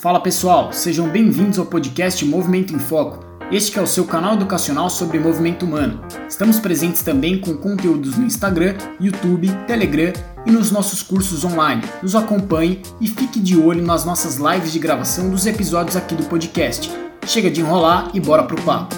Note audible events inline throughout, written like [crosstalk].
Fala pessoal, sejam bem-vindos ao podcast Movimento em Foco. Este é o seu canal educacional sobre movimento humano. Estamos presentes também com conteúdos no Instagram, YouTube, Telegram e nos nossos cursos online. Nos acompanhe e fique de olho nas nossas lives de gravação dos episódios aqui do podcast. Chega de enrolar e bora pro papo.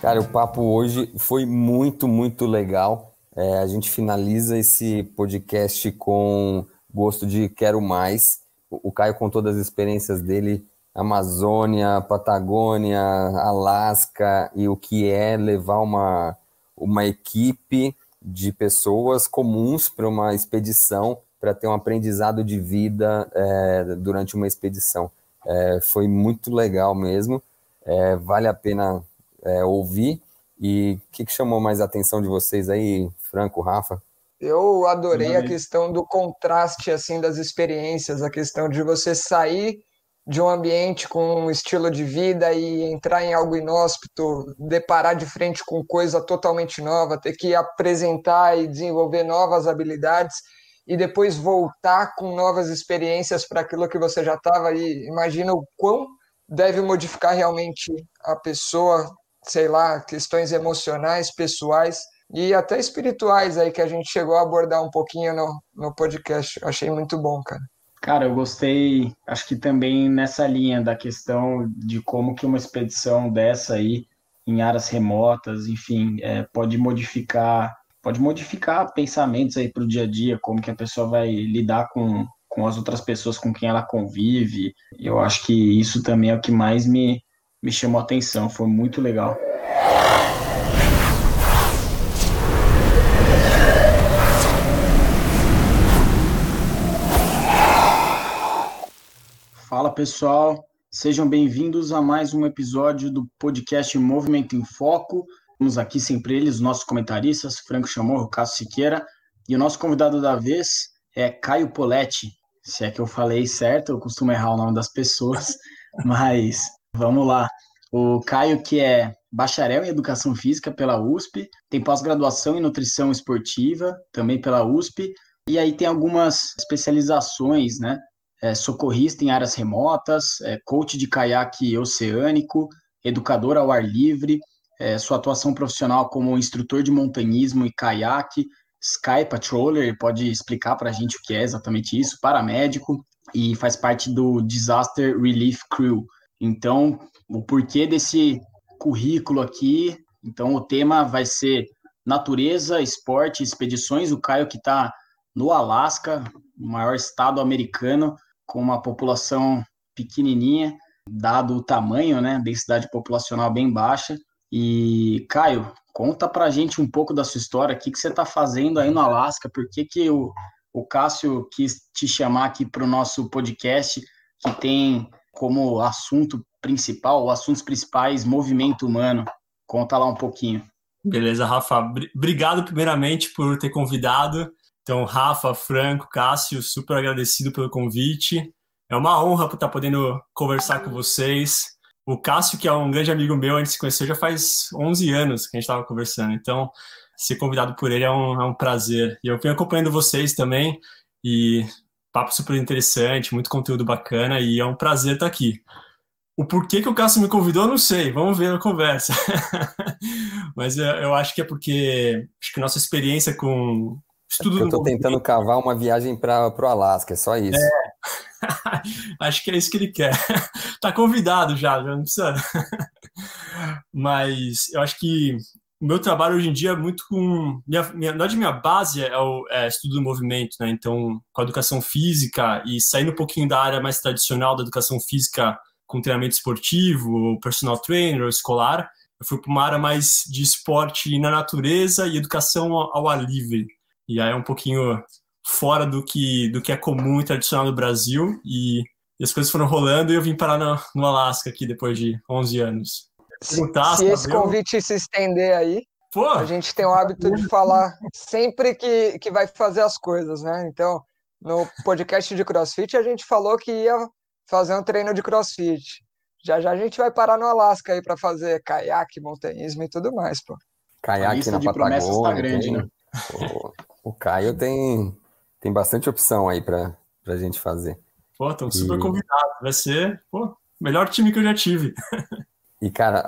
Cara, o papo hoje foi muito, muito legal. É, a gente finaliza esse podcast com gosto de quero mais. O Caio contou das experiências dele, Amazônia, Patagônia, Alasca, e o que é levar uma, uma equipe de pessoas comuns para uma expedição, para ter um aprendizado de vida é, durante uma expedição. É, foi muito legal mesmo, é, vale a pena é, ouvir. E o que, que, chamou mais a atenção de vocês aí, Franco, Rafa? Eu adorei a questão do contraste assim das experiências, a questão de você sair de um ambiente com um estilo de vida e entrar em algo inóspito, deparar de frente com coisa totalmente nova, ter que apresentar e desenvolver novas habilidades e depois voltar com novas experiências para aquilo que você já estava aí. Imagina o quão deve modificar realmente a pessoa sei lá, questões emocionais, pessoais e até espirituais aí que a gente chegou a abordar um pouquinho no, no podcast. Achei muito bom, cara. Cara, eu gostei, acho que também nessa linha da questão de como que uma expedição dessa aí, em áreas remotas, enfim, é, pode modificar, pode modificar pensamentos aí para o dia a dia, como que a pessoa vai lidar com, com as outras pessoas com quem ela convive. Eu acho que isso também é o que mais me, me chamou a atenção, foi muito legal. Fala pessoal, sejam bem-vindos a mais um episódio do podcast Movimento em Foco. Estamos aqui sempre eles, nossos comentaristas, Franco Chamorro, Cássio Siqueira, e o nosso convidado da vez é Caio Poletti. Se é que eu falei certo, eu costumo errar o nome das pessoas, [laughs] mas Vamos lá. O Caio, que é bacharel em Educação Física pela USP, tem pós-graduação em Nutrição Esportiva, também pela USP, e aí tem algumas especializações, né? É, socorrista em áreas remotas, é, coach de caiaque oceânico, educador ao ar livre, é, sua atuação profissional como instrutor de montanhismo e caiaque, Sky Patroller, pode explicar para a gente o que é exatamente isso, paramédico, e faz parte do Disaster Relief Crew, então, o porquê desse currículo aqui. Então, o tema vai ser natureza, esporte, expedições. O Caio que está no Alasca, o maior estado americano, com uma população pequenininha, dado o tamanho, né, densidade populacional bem baixa. E, Caio, conta pra gente um pouco da sua história, o que, que você está fazendo aí no Alasca, por que, que o, o Cássio quis te chamar aqui para o nosso podcast, que tem como assunto principal, assuntos principais, movimento humano. Conta lá um pouquinho. Beleza, Rafa. Obrigado primeiramente por ter convidado. Então, Rafa, Franco, Cássio, super agradecido pelo convite. É uma honra estar podendo conversar com vocês. O Cássio, que é um grande amigo meu, a gente se conheceu já faz 11 anos que a gente estava conversando. Então, ser convidado por ele é um, é um prazer. E eu venho acompanhando vocês também. E papo super interessante, muito conteúdo bacana e é um prazer estar aqui. O porquê que o Cássio me convidou, não sei, vamos ver na conversa. [laughs] Mas eu, eu, acho que é porque acho que nossa experiência com estudo. É eu estou tentando cavar uma viagem para o Alasca, é só isso. É. [laughs] acho que é isso que ele quer. [laughs] tá convidado já, já não precisa. Mas eu acho que o meu trabalho hoje em dia é muito com. Minha, minha, na verdade, minha base é o é, estudo do movimento, né? Então, com a educação física e saindo um pouquinho da área mais tradicional da educação física com treinamento esportivo, personal trainer escolar, eu fui para uma área mais de esporte na natureza e educação ao, ao ar livre. E aí é um pouquinho fora do que, do que é comum e tradicional no Brasil. E, e as coisas foram rolando e eu vim parar no, no Alasca aqui depois de 11 anos. Se, se esse convite se estender aí, Pô. a gente tem o hábito de [laughs] falar sempre que, que vai fazer as coisas, né? Então, no podcast de CrossFit, a gente falou que ia fazer um treino de CrossFit. Já já a gente vai parar no Alasca aí para fazer caiaque, montanhismo e tudo mais, pô. Caiaque na de Patagônia. Tá grande, tem... né? o Caio tem tem bastante opção aí para a gente fazer. Pô, estão super e... convidados. Vai ser o melhor time que eu já tive. [laughs] e, cara,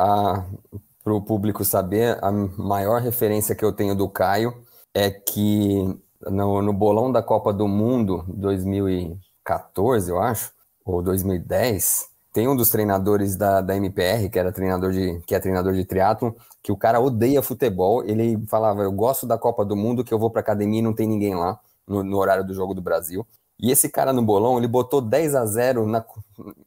para o público saber, a maior referência que eu tenho do Caio é que no, no bolão da Copa do Mundo 2014, eu acho, ou 2010, tem um dos treinadores da, da MPR, que era treinador de, que é treinador de triatlo, que o cara odeia futebol. Ele falava: Eu gosto da Copa do Mundo, que eu vou pra academia e não tem ninguém lá, no, no horário do jogo do Brasil. E esse cara no bolão, ele botou 10 a 0 na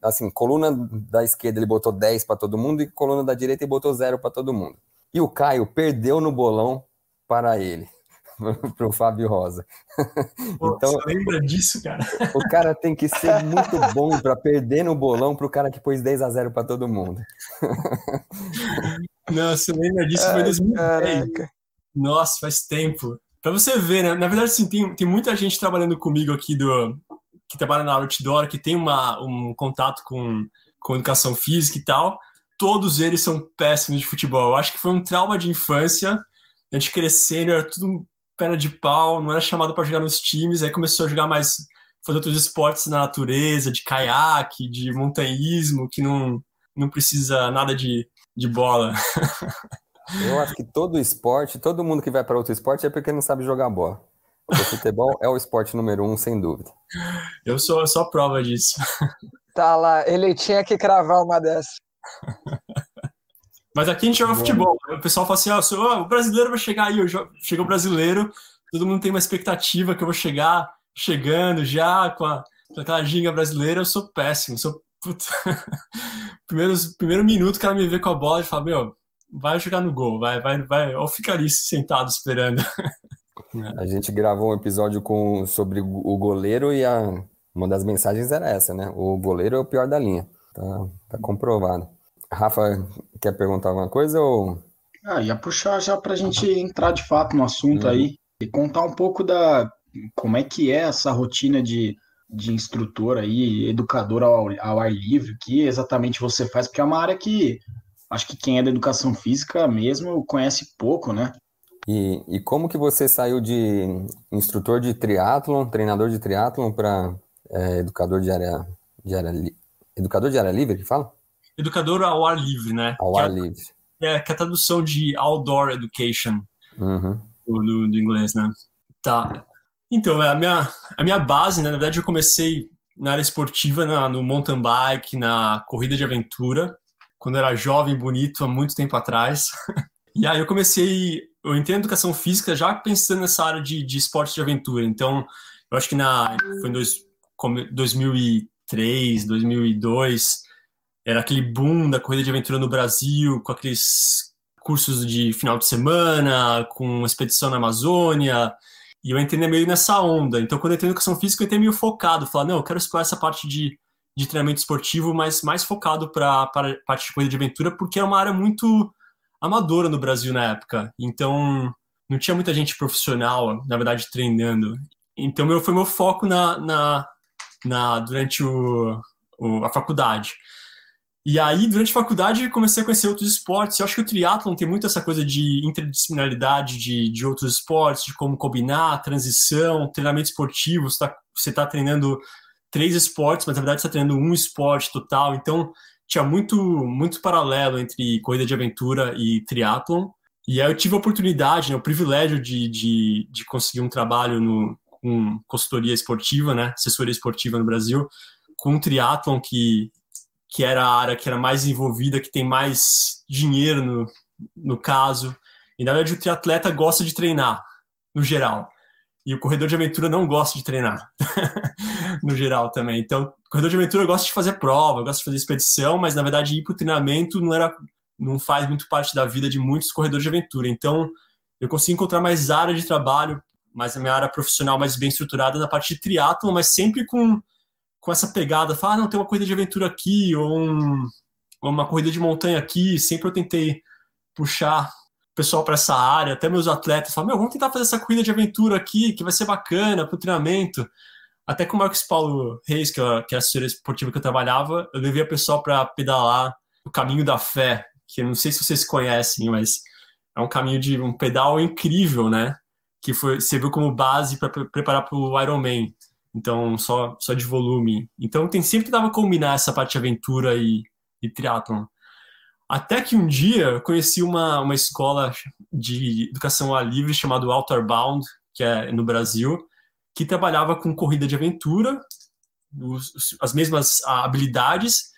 assim, coluna da esquerda ele botou 10 para todo mundo e coluna da direita ele botou 0 para todo mundo. E o Caio perdeu no bolão para ele. [laughs] pro Fábio Rosa. [laughs] Pô, então, você lembra disso, cara? O cara tem que ser muito bom para perder no bolão pro cara que pôs 10 a 0 para todo mundo. [laughs] Não, você lembra disso? Foi em 2010. Caraca. Nossa, faz tempo. Para você ver, né? Na verdade, sim, tem, tem muita gente trabalhando comigo aqui do que trabalha na outdoor, que tem uma, um contato com, com educação física e tal. Todos eles são péssimos de futebol. Eu acho que foi um trauma de infância. A gente crescendo, era tudo perna de pau, não era chamado para jogar nos times, aí começou a jogar mais, fazer outros esportes na natureza, de caiaque, de montanhismo, que não, não precisa nada de, de bola. [laughs] Eu acho que todo esporte, todo mundo que vai para outro esporte é porque não sabe jogar bola. O futebol é o esporte número um, sem dúvida. Eu sou, só prova disso. Tá lá, ele tinha que cravar uma dessas. Mas aqui a gente joga futebol. O pessoal fala assim: ah, sou, oh, o brasileiro vai chegar aí. Chega o brasileiro, todo mundo tem uma expectativa que eu vou chegar chegando já com, a, com aquela ginga brasileira. Eu sou péssimo. Sou, [laughs] Primeiros, primeiro minuto, o cara me vê com a bola e fala: Meu, vai jogar no gol, vai, vai, vai. Ou ficar ali sentado esperando. A gente gravou um episódio com, sobre o goleiro e a, uma das mensagens era essa, né? O goleiro é o pior da linha. Tá, tá comprovado. Rafa, quer perguntar alguma coisa ou. Ah, ia puxar já para a gente entrar de fato no assunto uhum. aí e contar um pouco da como é que é essa rotina de, de instrutor aí, educador ao, ao ar livre, o que exatamente você faz, porque é uma área que acho que quem é da educação física mesmo conhece pouco, né? E, e como que você saiu de instrutor de triatlon, treinador de triatlon para é, educador de área, de área educador de área livre que fala? educador ao ar livre, né? Ao que ar é, livre. É, que é a tradução de outdoor education uhum. do, do, inglês, né? Tá. Então, a minha, a minha base, né, na verdade, eu comecei na área esportiva, na, no mountain bike, na corrida de aventura, quando eu era jovem, bonito, há muito tempo atrás. [laughs] e aí eu comecei, eu entrei em educação física já pensando nessa área de, de esportes de aventura. Então, eu acho que na, foi em dois, 2003, 2002, era aquele boom da corrida de aventura no Brasil, com aqueles cursos de final de semana, com expedição na Amazônia, e eu entrei meio nessa onda. Então, quando eu entrei em educação física, eu entrei meio focado, falar, não, eu quero explorar essa parte de, de treinamento esportivo, mas mais focado para parte de corrida de aventura, porque era uma área muito amadora no Brasil na época. Então, não tinha muita gente profissional, na verdade, treinando. Então, meu, foi meu foco na, na, na durante o, o, a faculdade. E aí, durante a faculdade, comecei a conhecer outros esportes. Eu acho que o triatlon tem muito essa coisa de interdisciplinaridade de, de outros esportes, de como combinar, transição, treinamento esportivo. Você está tá treinando três esportes, mas na verdade está treinando um esporte total. Então, tinha muito, muito paralelo entre corrida de aventura e triatlon. E aí eu tive a oportunidade, né, o privilégio de, de, de conseguir um trabalho no, com consultoria esportiva, né, assessoria esportiva no Brasil, com um triatlon que que era a área que era mais envolvida, que tem mais dinheiro no, no caso. E na verdade o triatleta gosta de treinar, no geral. E o corredor de aventura não gosta de treinar, [laughs] no geral também. Então, o corredor de aventura gosta de fazer prova, gosta de fazer expedição, mas na verdade ir para o treinamento não era, não faz muito parte da vida de muitos corredores de aventura. Então, eu consegui encontrar mais área de trabalho, mais a minha área profissional mais bem estruturada na parte de triatlo, mas sempre com com essa pegada, fala, ah, não, tem uma corrida de aventura aqui, ou, um, ou uma corrida de montanha aqui, sempre eu tentei puxar pessoal para essa área, até meus atletas falam, meu, vamos tentar fazer essa corrida de aventura aqui, que vai ser bacana para o treinamento. Até com o Marcos Paulo Reis, que, é, que é a assessoria esportiva que eu trabalhava, eu levei a pessoal para pedalar o Caminho da Fé, que eu não sei se vocês conhecem, mas é um caminho de um pedal incrível, né? que foi serviu como base para preparar para o Ironman. Então, só, só de volume. Então, tem sempre tentava combinar essa parte de aventura e, e triatlon. Até que um dia eu conheci uma, uma escola de educação a livre chamada Outer Bound, que é no Brasil, que trabalhava com corrida de aventura, os, as mesmas habilidades,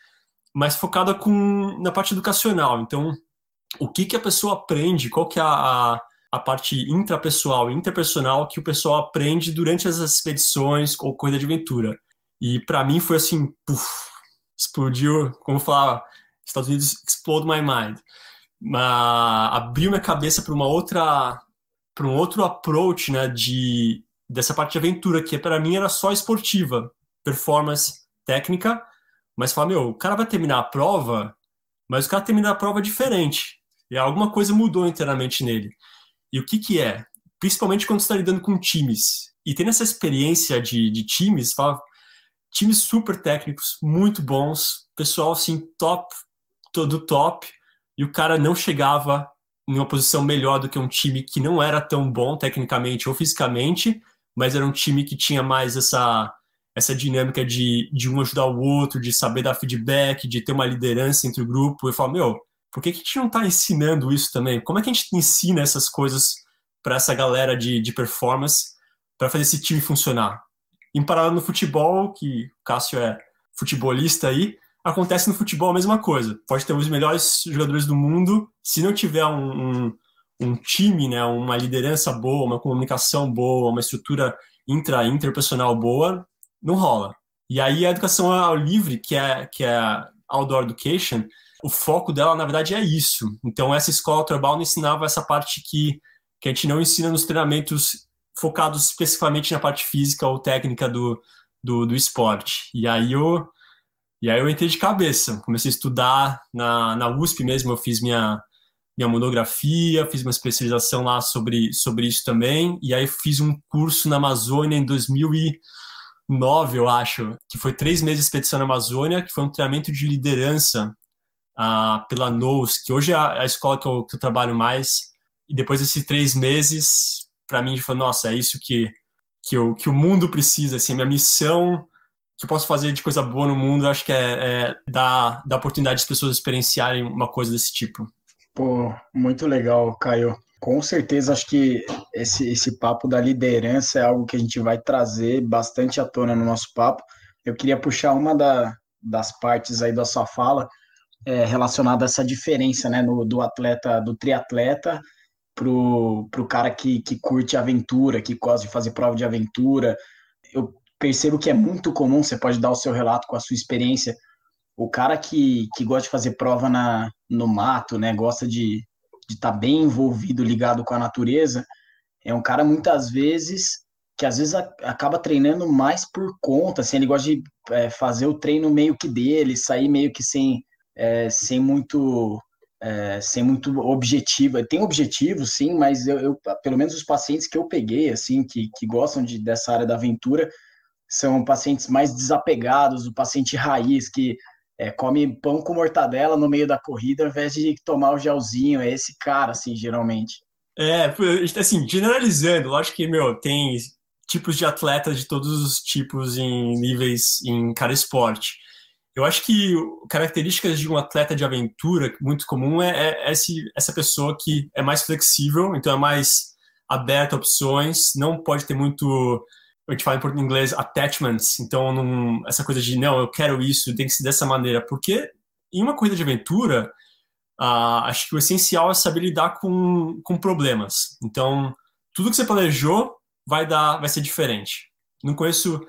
mas focada com, na parte educacional. Então, o que, que a pessoa aprende, qual que é a, a parte intrapessoal e interpersonal que o pessoal aprende durante as expedições ou corrida de aventura. E para mim foi assim, puff, explodiu, como falar, Estados Unidos explode my mind. Abriu minha cabeça para uma outra para um outro approach, né, de dessa parte de aventura que para mim era só esportiva, performance técnica, mas falar, meu, o cara vai terminar a prova, mas o cara termina a prova diferente. E alguma coisa mudou internamente nele. E o que, que é? Principalmente quando está lidando com times. E tendo essa experiência de, de times, fala, times super técnicos, muito bons, pessoal assim, top, todo top, e o cara não chegava em uma posição melhor do que um time que não era tão bom tecnicamente ou fisicamente, mas era um time que tinha mais essa essa dinâmica de, de um ajudar o outro, de saber dar feedback, de ter uma liderança entre o grupo. Eu falo, meu, por que, que a gente não está ensinando isso também? Como é que a gente ensina essas coisas para essa galera de, de performance para fazer esse time funcionar? Em paralelo no futebol, que o Cássio é futebolista aí, acontece no futebol a mesma coisa. Pode ter os melhores jogadores do mundo, se não tiver um, um, um time, né, uma liderança boa, uma comunicação boa, uma estrutura intra interpersonal boa, não rola. E aí a educação ao livre, que é que é outdoor education, o foco dela, na verdade, é isso. Então, essa escola Tribal ensinava essa parte que, que a gente não ensina nos treinamentos focados especificamente na parte física ou técnica do, do, do esporte. E aí eu, e aí eu entrei de cabeça. Comecei a estudar na, na USP mesmo, eu fiz minha, minha monografia, fiz uma especialização lá sobre, sobre isso também. E aí fiz um curso na Amazônia em 2009, eu acho, que foi três meses de expedição na Amazônia, que foi um treinamento de liderança uh, pela NOS, que hoje é a, a escola que eu, que eu, trabalho mais. E depois desses três meses, para mim, foi nossa, é isso que, que, eu, que o mundo precisa. Assim, minha missão que eu posso fazer de coisa boa no mundo, acho que é, é dar, dar oportunidade às pessoas experienciarem uma coisa desse tipo. Pô, muito legal, Caio. Com certeza, acho que esse, esse papo da liderança é algo que a gente vai trazer bastante à tona no nosso papo. Eu queria puxar uma da, das partes aí da sua fala, é, relacionado a essa diferença né, no, do atleta, do triatleta pro, pro cara que, que curte aventura, que gosta de fazer prova de aventura. Eu percebo que é muito comum, você pode dar o seu relato com a sua experiência, o cara que, que gosta de fazer prova na, no mato, né, gosta de estar tá bem envolvido, ligado com a natureza, é um cara muitas vezes que às vezes a, acaba treinando mais por conta, assim, ele gosta de é, fazer o treino meio que dele, sair meio que sem é, sem muito é, sem muito objetivo. Tem objetivo, sim, mas eu, eu, pelo menos os pacientes que eu peguei, assim, que, que gostam de, dessa área da aventura, são pacientes mais desapegados, o paciente raiz que é, come pão com mortadela no meio da corrida ao invés de tomar o gelzinho. É esse cara, assim, geralmente. É, assim, generalizando, lógico que, meu, tem tipos de atletas de todos os tipos em níveis em cada esporte. Eu acho que características de um atleta de aventura muito comum é, é esse, essa pessoa que é mais flexível, então é mais aberta a opções, não pode ter muito, a gente fala em inglês, attachments, então não, essa coisa de não, eu quero isso, tem que ser dessa maneira, porque em uma corrida de aventura, uh, acho que o essencial é saber lidar com, com problemas. Então, tudo que você planejou vai dar, vai ser diferente. Não conheço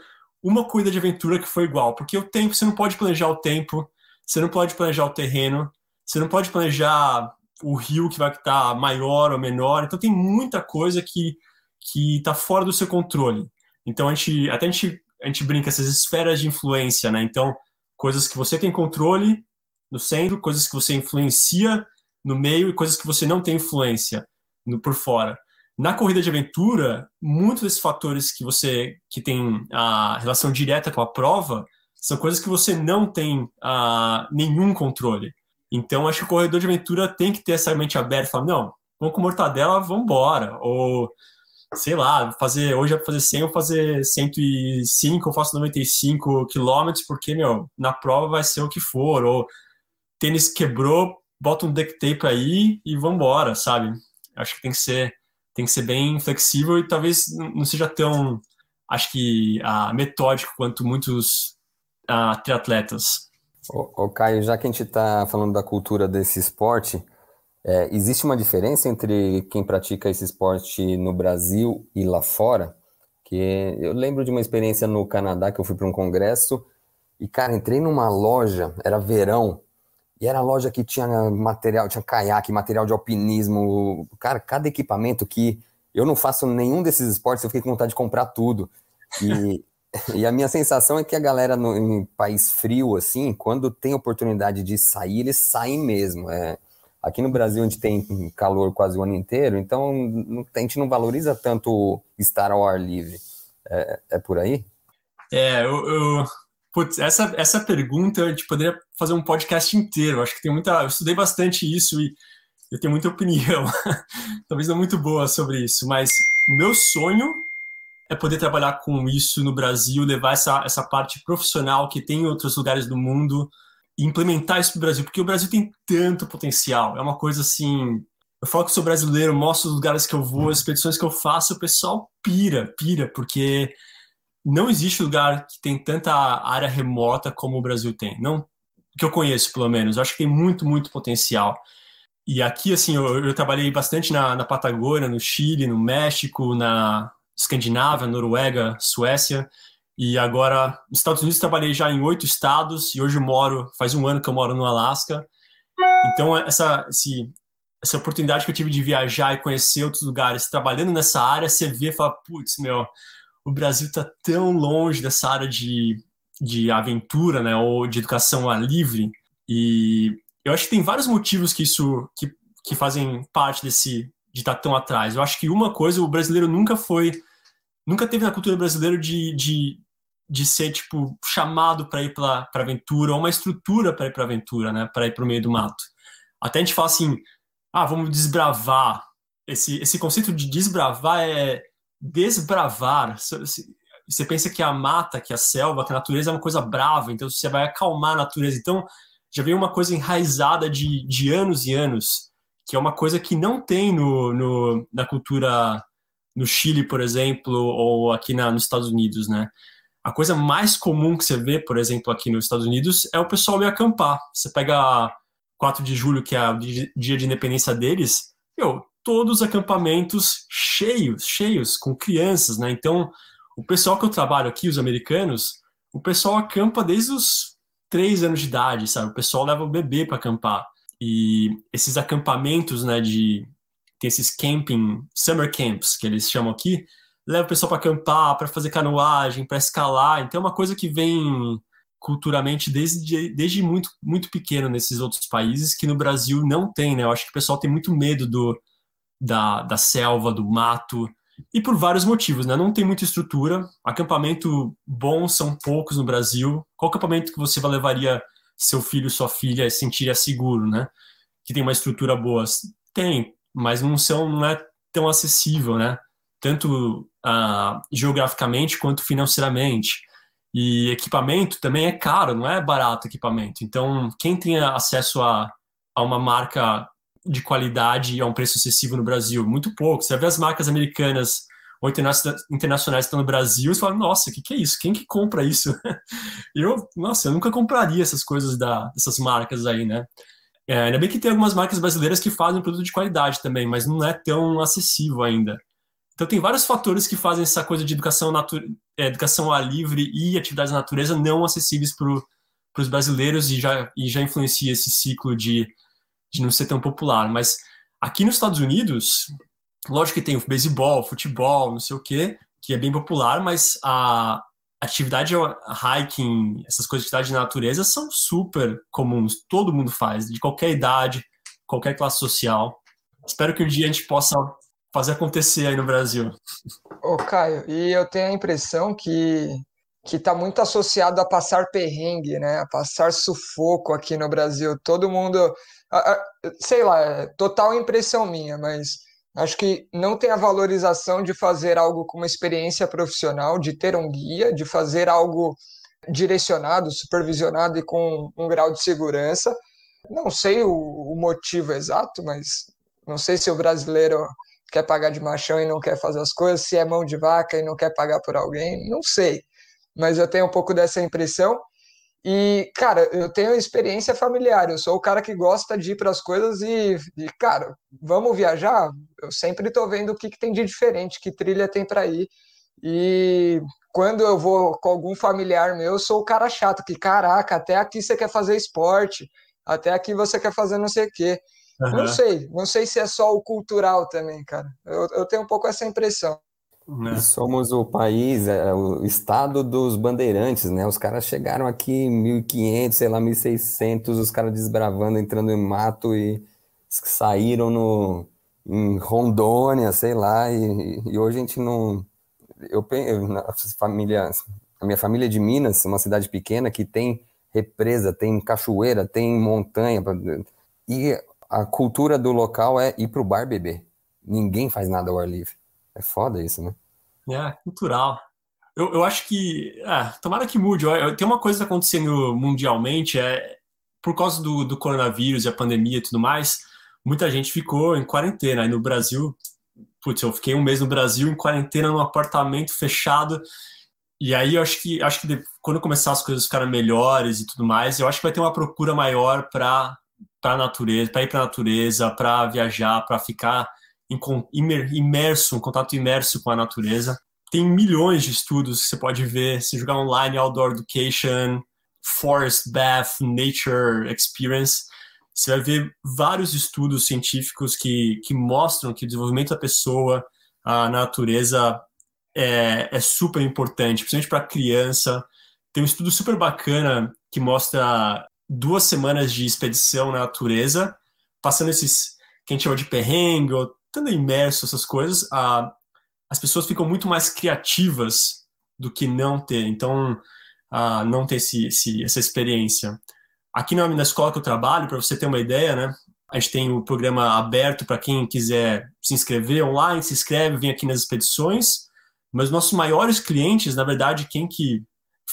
uma corrida de aventura que foi igual, porque o tempo, você não pode planejar o tempo, você não pode planejar o terreno, você não pode planejar o rio que vai estar maior ou menor, então tem muita coisa que que está fora do seu controle. Então a gente até a gente, a gente brinca essas esferas de influência, né? Então coisas que você tem controle no centro, coisas que você influencia no meio e coisas que você não tem influência no por fora. Na corrida de aventura, muitos desses fatores que você que tem a relação direta com a prova são coisas que você não tem uh, nenhum controle. Então, acho que o corredor de aventura tem que ter essa mente aberta falar, não, vamos com mortadela, vamos embora. Ou sei lá, fazer hoje é fazer 100 ou fazer 105, eu faço 95 quilômetros, porque, meu, na prova vai ser o que for, ou tênis quebrou, bota um duct tape aí e vambora, sabe? Acho que tem que ser, tem que ser bem flexível e talvez não seja tão, acho que, uh, metódico quanto muitos uh, triatletas. Ô, Caio, já que a gente está falando da cultura desse esporte, é, existe uma diferença entre quem pratica esse esporte no Brasil e lá fora? Que eu lembro de uma experiência no Canadá que eu fui para um congresso e, cara, entrei numa loja, era verão, e era loja que tinha material, tinha caiaque, material de alpinismo, cara, cada equipamento que eu não faço nenhum desses esportes, eu fiquei com vontade de comprar tudo. E, [laughs] e a minha sensação é que a galera no, em país frio, assim, quando tem oportunidade de sair, eles saem mesmo. É, Aqui no Brasil, a gente tem calor quase o ano inteiro, então a gente não valoriza tanto estar ao ar livre. É, é por aí? É, eu, eu putz, essa, essa pergunta a gente poderia fazer um podcast inteiro. Acho que tem muita. Eu estudei bastante isso e eu tenho muita opinião, [laughs] talvez não muito boa sobre isso, mas meu sonho é poder trabalhar com isso no Brasil, levar essa, essa parte profissional que tem em outros lugares do mundo e implementar isso para o Brasil, porque o Brasil tem tanto potencial. É uma coisa assim. Eu falo que sou brasileiro, mostro os lugares que eu vou, as expedições que eu faço, o pessoal pira, pira, porque não existe lugar que tem tanta área remota como o Brasil tem. Não que eu conheço, pelo menos. Eu acho que tem muito, muito potencial. E aqui, assim, eu, eu trabalhei bastante na, na, Patagônia, no Chile, no México, na Escandinávia, Noruega, Suécia. E agora, nos Estados Unidos, trabalhei já em oito estados e hoje moro, faz um ano que eu moro no Alasca. Então, essa, esse, essa oportunidade que eu tive de viajar e conhecer outros lugares, trabalhando nessa área, você vê e fala, putz, meu, o Brasil está tão longe dessa área de, de aventura, né, ou de educação livre. E eu acho que tem vários motivos que isso, que, que fazem parte desse, de estar tão atrás. Eu acho que uma coisa, o brasileiro nunca foi, nunca teve na cultura brasileira de, de de ser tipo chamado para ir para aventura ou uma estrutura para ir para aventura, né, para ir para o meio do mato. Até a gente fala assim, ah, vamos desbravar. Esse esse conceito de desbravar é desbravar. Você pensa que a mata, que a selva, que a natureza é uma coisa brava, então você vai acalmar a natureza. Então já vem uma coisa enraizada de, de anos e anos, que é uma coisa que não tem no, no na cultura no Chile, por exemplo, ou aqui na, nos Estados Unidos, né? A coisa mais comum que você vê, por exemplo, aqui nos Estados Unidos, é o pessoal ir acampar. Você pega 4 de julho, que é o dia de independência deles, meu, todos os acampamentos cheios, cheios, com crianças, né? Então, o pessoal que eu trabalho aqui, os americanos, o pessoal acampa desde os 3 anos de idade, sabe? O pessoal leva o bebê para acampar. E esses acampamentos, né, de tem esses camping, summer camps, que eles chamam aqui, leva o pessoal para acampar, para fazer canoagem, para escalar. Então é uma coisa que vem culturalmente desde, desde muito, muito pequeno nesses outros países que no Brasil não tem, né? Eu acho que o pessoal tem muito medo do, da, da selva, do mato, e por vários motivos, né? Não tem muita estrutura, acampamento bom são poucos no Brasil. Qual acampamento que você levaria seu filho, sua filha a sentir seguro, né? Que tem uma estrutura boa? Tem, mas não são, não é tão acessível, né? Tanto uh, geograficamente quanto financeiramente. E equipamento também é caro, não é barato equipamento. Então, quem tem acesso a, a uma marca de qualidade a um preço acessível no Brasil? Muito pouco. Você vê as marcas americanas ou internacionais que estão no Brasil, você fala, nossa, o que, que é isso? Quem que compra isso? [laughs] eu, nossa, eu nunca compraria essas coisas da, dessas marcas aí, né? É, ainda bem que tem algumas marcas brasileiras que fazem produto de qualidade também, mas não é tão acessível ainda. Então tem vários fatores que fazem essa coisa de educação, natu é, educação a livre e atividades na natureza não acessíveis para os brasileiros e já, e já influencia esse ciclo de, de não ser tão popular. Mas aqui nos Estados Unidos, lógico que tem o beisebol, futebol, não sei o quê, que é bem popular, mas a atividade hiking, essas coisas de atividade na natureza são super comuns, todo mundo faz, de qualquer idade, qualquer classe social. Espero que um dia a gente possa fazer acontecer aí no Brasil. Ô, Caio, e eu tenho a impressão que que está muito associado a passar perrengue, né? A passar sufoco aqui no Brasil. Todo mundo, sei lá, é total impressão minha, mas Acho que não tem a valorização de fazer algo com uma experiência profissional, de ter um guia, de fazer algo direcionado, supervisionado e com um grau de segurança. Não sei o, o motivo exato, mas não sei se o brasileiro quer pagar de machão e não quer fazer as coisas, se é mão de vaca e não quer pagar por alguém, não sei. Mas eu tenho um pouco dessa impressão. E, cara, eu tenho experiência familiar, eu sou o cara que gosta de ir para as coisas e, e, cara, vamos viajar? Eu sempre estou vendo o que, que tem de diferente, que trilha tem para ir. E quando eu vou com algum familiar meu, eu sou o cara chato, que caraca, até aqui você quer fazer esporte, até aqui você quer fazer não sei o quê. Uhum. Não sei, não sei se é só o cultural também, cara. Eu, eu tenho um pouco essa impressão. Né? Somos o país, é, o estado dos bandeirantes, né? Os caras chegaram aqui em 1500, sei lá, 1600, os caras desbravando, entrando em mato e saíram no, em Rondônia, sei lá, e, e hoje a gente não. Eu, eu na família, a minha família é de Minas, uma cidade pequena que tem represa, tem cachoeira, tem montanha, e a cultura do local é ir pro bar beber. Ninguém faz nada ao ar livre. É foda isso, né? É, cultural. Eu, eu acho que. É, tomara que mude. Tem uma coisa acontecendo mundialmente, é por causa do, do coronavírus e a pandemia e tudo mais, muita gente ficou em quarentena. Aí no Brasil, putz, eu fiquei um mês no Brasil em quarentena num apartamento fechado. E aí eu acho que acho que quando começar as coisas ficarem melhores e tudo mais, eu acho que vai ter uma procura maior para para natureza, para ir para a natureza, para viajar, para ficar imerso, um contato imerso com a natureza. Tem milhões de estudos que você pode ver, se jogar online, Outdoor Education, Forest Bath, Nature Experience, você vai ver vários estudos científicos que, que mostram que o desenvolvimento da pessoa a natureza é, é super importante, principalmente para criança. Tem um estudo super bacana que mostra duas semanas de expedição na natureza, passando esses que a gente chama de perrengue ou estando imerso essas coisas, a, as pessoas ficam muito mais criativas do que não ter. Então, a, não ter esse, esse, essa experiência. Aqui na, na escola que eu trabalho, para você ter uma ideia, né? A gente tem o programa aberto para quem quiser se inscrever online, se inscreve, vem aqui nas expedições. Mas nossos maiores clientes, na verdade, quem que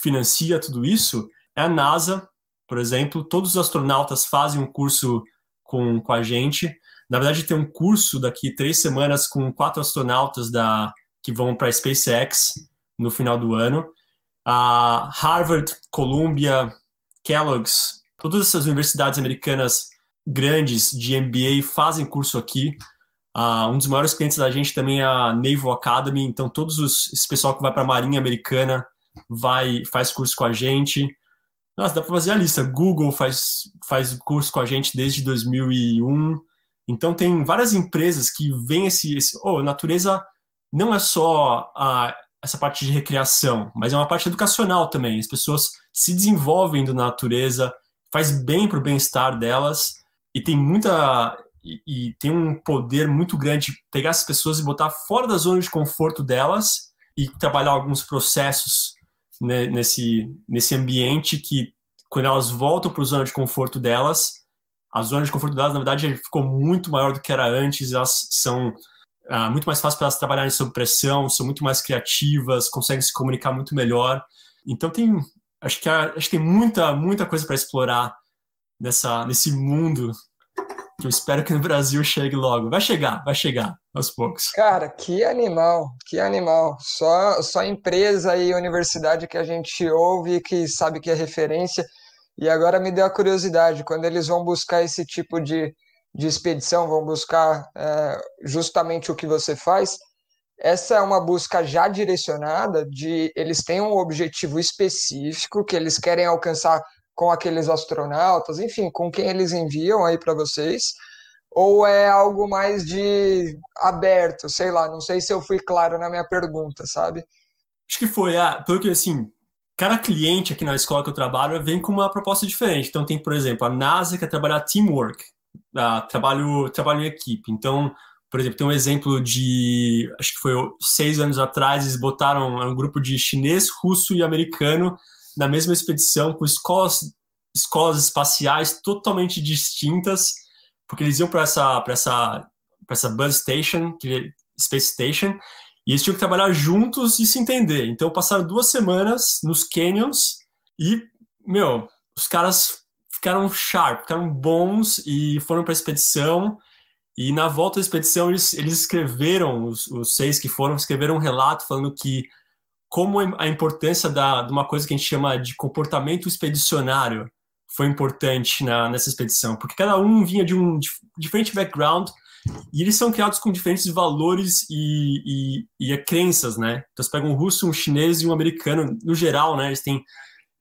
financia tudo isso é a NASA, por exemplo. Todos os astronautas fazem um curso com, com a gente. Na verdade, tem um curso daqui três semanas com quatro astronautas da, que vão para a SpaceX no final do ano. A Harvard, Columbia, Kellogg's, todas essas universidades americanas grandes de MBA fazem curso aqui. Uh, um dos maiores clientes da gente também é a Naval Academy, então todos os, esse pessoal que vai para a Marinha Americana vai faz curso com a gente. Nossa, dá para fazer a lista. Google faz, faz curso com a gente desde 2001. Então tem várias empresas que veem esse, esse oh, natureza não é só a, essa parte de recreação, mas é uma parte educacional também. As pessoas se desenvolvem na natureza, faz bem para o bem-estar delas e tem muita e, e, tem um poder muito grande de pegar essas pessoas e botar fora da zona de conforto delas e trabalhar alguns processos né, nesse nesse ambiente que quando elas voltam para a zona de conforto delas a zona de conforto delas, na verdade, ficou muito maior do que era antes, elas são ah, muito mais fácil para elas trabalharem sob pressão, são muito mais criativas, conseguem se comunicar muito melhor. Então tem, acho que, acho que tem muita, muita coisa para explorar nessa, nesse mundo que eu espero que no Brasil chegue logo. Vai chegar, vai chegar aos poucos. Cara, que animal, que animal. Só, só empresa e universidade que a gente ouve, que sabe que é referência. E agora me deu a curiosidade, quando eles vão buscar esse tipo de, de expedição, vão buscar é, justamente o que você faz, essa é uma busca já direcionada de eles têm um objetivo específico que eles querem alcançar com aqueles astronautas, enfim, com quem eles enviam aí para vocês, ou é algo mais de aberto, sei lá, não sei se eu fui claro na minha pergunta, sabe? Acho que foi, ah, porque assim, cada cliente aqui na escola que eu trabalho vem com uma proposta diferente. Então, tem, por exemplo, a NASA quer trabalhar teamwork, uh, trabalho, trabalho em equipe. Então, por exemplo, tem um exemplo de, acho que foi seis anos atrás, eles botaram um grupo de chinês, russo e americano na mesma expedição, com escolas, escolas espaciais totalmente distintas, porque eles iam para essa, essa essa Buzz Station, é Space Station, e eles tinham que trabalhar juntos e se entender. Então passaram duas semanas nos canyons e, meu, os caras ficaram sharp, ficaram bons e foram para a expedição. E na volta da expedição eles, eles escreveram, os, os seis que foram, escreveram um relato falando que como a importância da, de uma coisa que a gente chama de comportamento expedicionário foi importante na, nessa expedição, porque cada um vinha de um diferente background e eles são criados com diferentes valores e, e, e crenças, né? Então você pega um russo, um chinês e um americano, no geral, né? Eles têm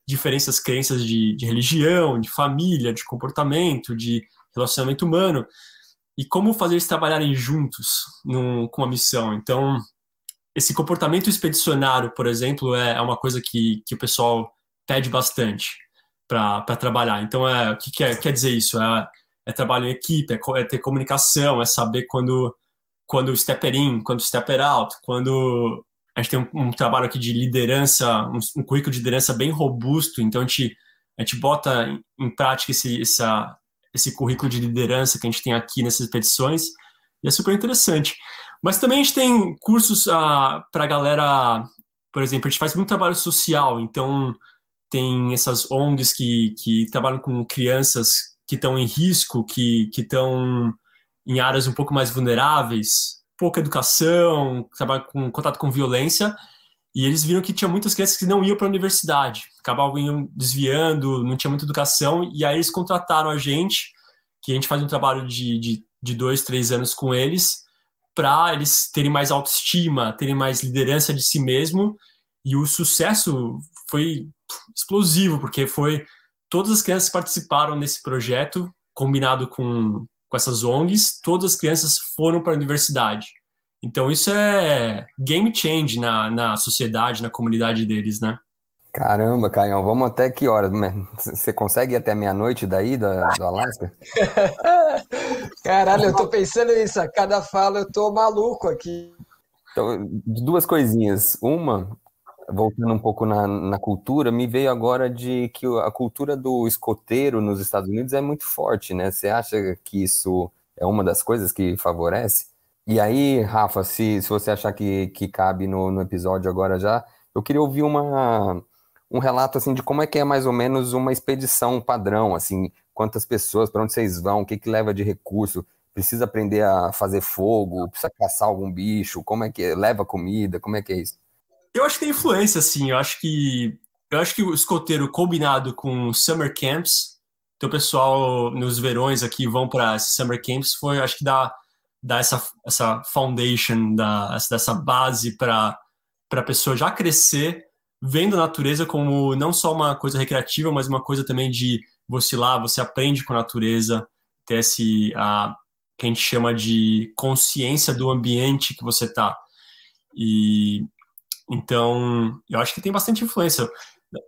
diferenças, crenças de, de religião, de família, de comportamento, de relacionamento humano e como fazer eles trabalharem juntos num, com uma missão. Então, esse comportamento expedicionário, por exemplo, é, é uma coisa que, que o pessoal pede bastante para trabalhar. Então, é, o que quer, quer dizer isso? É, é trabalho em equipe, é, é, ter comunicação, é saber quando quando stepper in, quando stepper out, quando a gente tem um, um trabalho aqui de liderança, um, um, currículo de liderança bem robusto, então a gente, a gente bota em, em prática esse, essa, esse currículo de liderança que a gente tem aqui nessas petições, e é super interessante. Mas também a gente tem cursos ah, para galera, por exemplo, a gente faz muito trabalho social, então tem essas ONGs que, que trabalham com crianças que estão em risco, que estão em áreas um pouco mais vulneráveis, pouca educação, trabalham com contato com violência, e eles viram que tinha muitas crianças que não iam para a universidade, acabavam desviando, não tinha muita educação, e aí eles contrataram a gente, que a gente faz um trabalho de, de, de dois, três anos com eles, para eles terem mais autoestima, terem mais liderança de si mesmo, e o sucesso foi explosivo, porque foi todas as crianças que participaram desse projeto, combinado com, com essas ONGs, todas as crianças foram para a universidade. Então isso é game change na, na sociedade, na comunidade deles, né? Caramba, Caião, vamos até que horas? Você consegue ir até meia-noite daí, do, do Alasca? [laughs] Caralho, eu tô pensando nisso, a cada fala eu tô maluco aqui. Então, duas coisinhas. Uma, voltando um pouco na, na, cultura, me veio agora de que a cultura do escoteiro nos Estados Unidos é muito forte, né? Você acha que isso é uma das coisas que favorece? E aí, Rafa, se, se você achar que, que cabe no, no episódio agora já, eu queria ouvir uma, um relato assim de como é que é mais ou menos uma expedição padrão, assim, quantas pessoas, para onde vocês vão, o que, que leva de recurso, precisa aprender a fazer fogo, precisa caçar algum bicho, como é que é? leva comida, como é que é isso? Eu acho que tem influência, assim. Eu acho que eu acho que o escoteiro combinado com summer camps, então o pessoal nos verões aqui vão para summer camps, foi acho que dá, dá essa, essa foundation, dá, dessa base para a pessoa já crescer vendo a natureza como não só uma coisa recreativa, mas uma coisa também de você lá, você aprende com a natureza, ter esse a que a gente chama de consciência do ambiente que você está. E então, eu acho que tem bastante influência.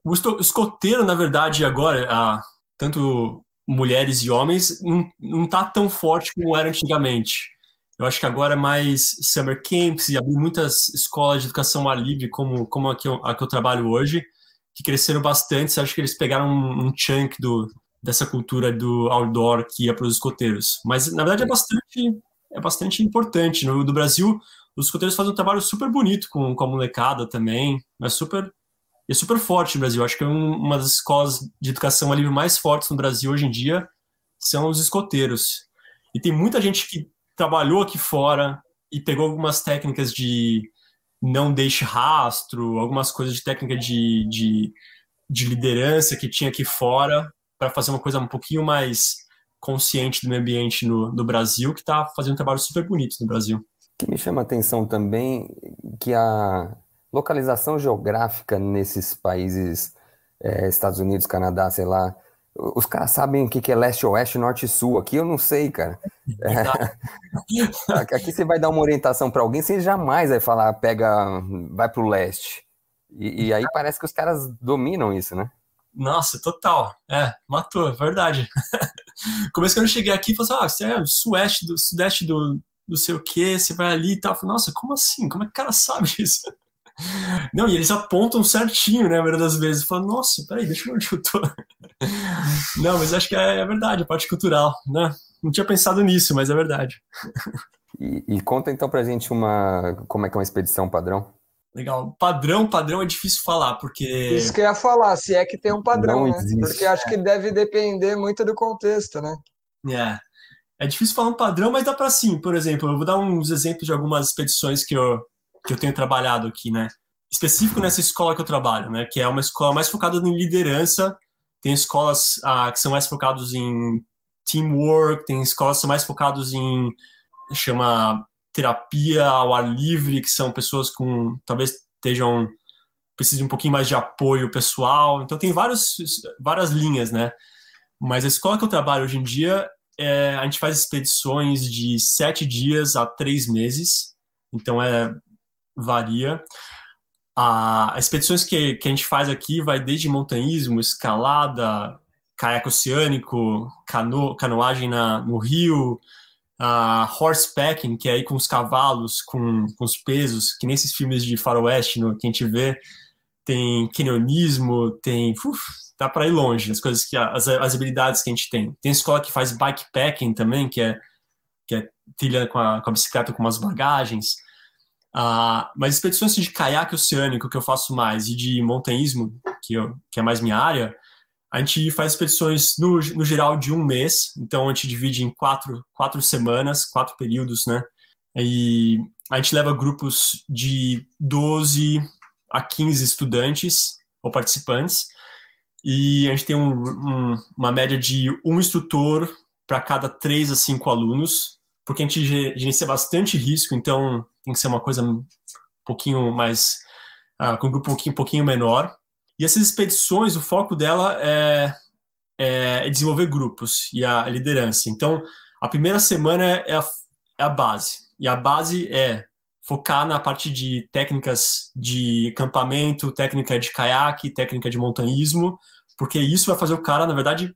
O escoteiro, na verdade, agora, a, tanto mulheres e homens, não, não tá tão forte como era antigamente. Eu acho que agora é mais summer camps e abrir muitas escolas de educação ar livre, como, como a, que eu, a que eu trabalho hoje, que cresceram bastante. Acho que eles pegaram um, um chunk do, dessa cultura do outdoor que ia para os escoteiros. Mas, na verdade, é bastante, é bastante importante. No do Brasil, os escoteiros fazem um trabalho super bonito com, com a molecada também, mas super é super forte no Brasil. Acho que é uma das escolas de educação livre mais fortes no Brasil hoje em dia são os escoteiros. E tem muita gente que trabalhou aqui fora e pegou algumas técnicas de não deixe rastro, algumas coisas de técnica de, de, de liderança que tinha aqui fora para fazer uma coisa um pouquinho mais consciente do meio ambiente no, no Brasil, que está fazendo um trabalho super bonito no Brasil. Que me chama a atenção também que a localização geográfica nesses países, é, Estados Unidos, Canadá, sei lá, os caras sabem o que é leste, oeste, norte e sul. Aqui eu não sei, cara. É, [laughs] aqui você vai dar uma orientação para alguém, você jamais vai falar, pega, vai para o leste. E, e, aí parece que os caras dominam isso, né? Nossa, total. É, matou, é verdade. [laughs] Começo que eu cheguei aqui, falei assim, ah, você é sueste do, sudeste do, não sei o que, você vai ali e tal. Falo, Nossa, como assim? Como é que o cara sabe [laughs] isso? Não, e eles apontam certinho, né, a maioria das vezes. Fala, nossa, peraí, deixa eu ver onde eu tô. [laughs] Não, mas acho que é, é verdade, a parte cultural, né? Não tinha pensado nisso, mas é verdade. E, e conta então pra gente uma como é que é uma expedição padrão. Legal. Padrão, padrão é difícil falar, porque. Isso que eu ia falar, se é que tem um padrão, Não né? Existe. Porque acho que deve depender muito do contexto, né? É. É difícil falar um padrão, mas dá para sim. Por exemplo, eu vou dar uns exemplos de algumas expedições que eu, que eu tenho trabalhado aqui, né? Específico nessa escola que eu trabalho, né? Que é uma escola mais focada em liderança. Tem escolas ah, que são mais focadas em teamwork, tem escolas que são mais focadas em chama terapia ao ar livre, que são pessoas com talvez estejam precisem um pouquinho mais de apoio pessoal. Então tem vários, várias linhas, né? Mas a escola que eu trabalho hoje em dia, é, a gente faz expedições de sete dias a três meses. Então é varia. As expedições que, que a gente faz aqui vai desde montanhismo, escalada, caiaque oceânico, cano, canoagem na, no rio, a horsepacking, que é aí com os cavalos, com, com os pesos, que nesses filmes de faroeste no, que a gente vê, tem canyonismo, tem... Uf, dá para ir longe, as coisas que... As, as habilidades que a gente tem. Tem escola que faz bikepacking também, que é, que é trilha com a, com a bicicleta com umas bagagens. Uh, mas expedições de caiaque oceânico, que eu faço mais, e de montanhismo, que, eu, que é mais minha área, a gente faz expedições no, no geral de um mês, então a gente divide em quatro, quatro semanas, quatro períodos, né? E a gente leva grupos de 12 a 15 estudantes ou participantes, e a gente tem um, um, uma média de um instrutor para cada três a cinco alunos, porque a gente gerencia bastante risco, então tem que ser uma coisa um pouquinho mais. Uh, com um grupo um pouquinho, um pouquinho menor. E essas expedições, o foco dela é, é, desenvolver grupos e a liderança. Então, a primeira semana é a, é a base. E a base é focar na parte de técnicas de acampamento, técnica de caiaque, técnica de montanhismo, porque isso vai fazer o cara, na verdade,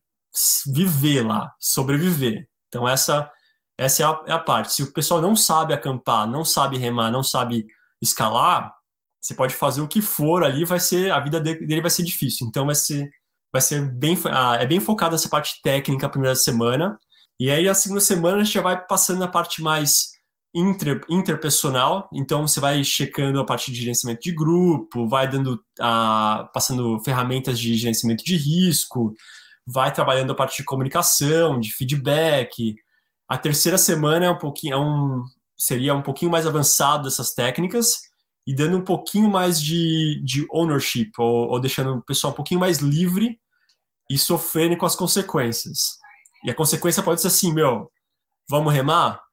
viver lá, sobreviver. Então, essa, essa é a, é a parte. Se o pessoal não sabe acampar, não sabe remar, não sabe escalar, você pode fazer o que for ali, vai ser a vida dele vai ser difícil. Então vai ser vai ser bem ah, é bem focado essa parte técnica a primeira semana. E aí a segunda semana a gente já vai passando na parte mais inter, interpersonal. Então você vai checando a parte de gerenciamento de grupo, vai dando ah, passando ferramentas de gerenciamento de risco, vai trabalhando a parte de comunicação, de feedback. A terceira semana é um pouquinho é um seria um pouquinho mais avançado dessas técnicas e dando um pouquinho mais de, de ownership, ou, ou deixando o pessoal um pouquinho mais livre e sofrendo com as consequências. E a consequência pode ser assim, meu, vamos remar?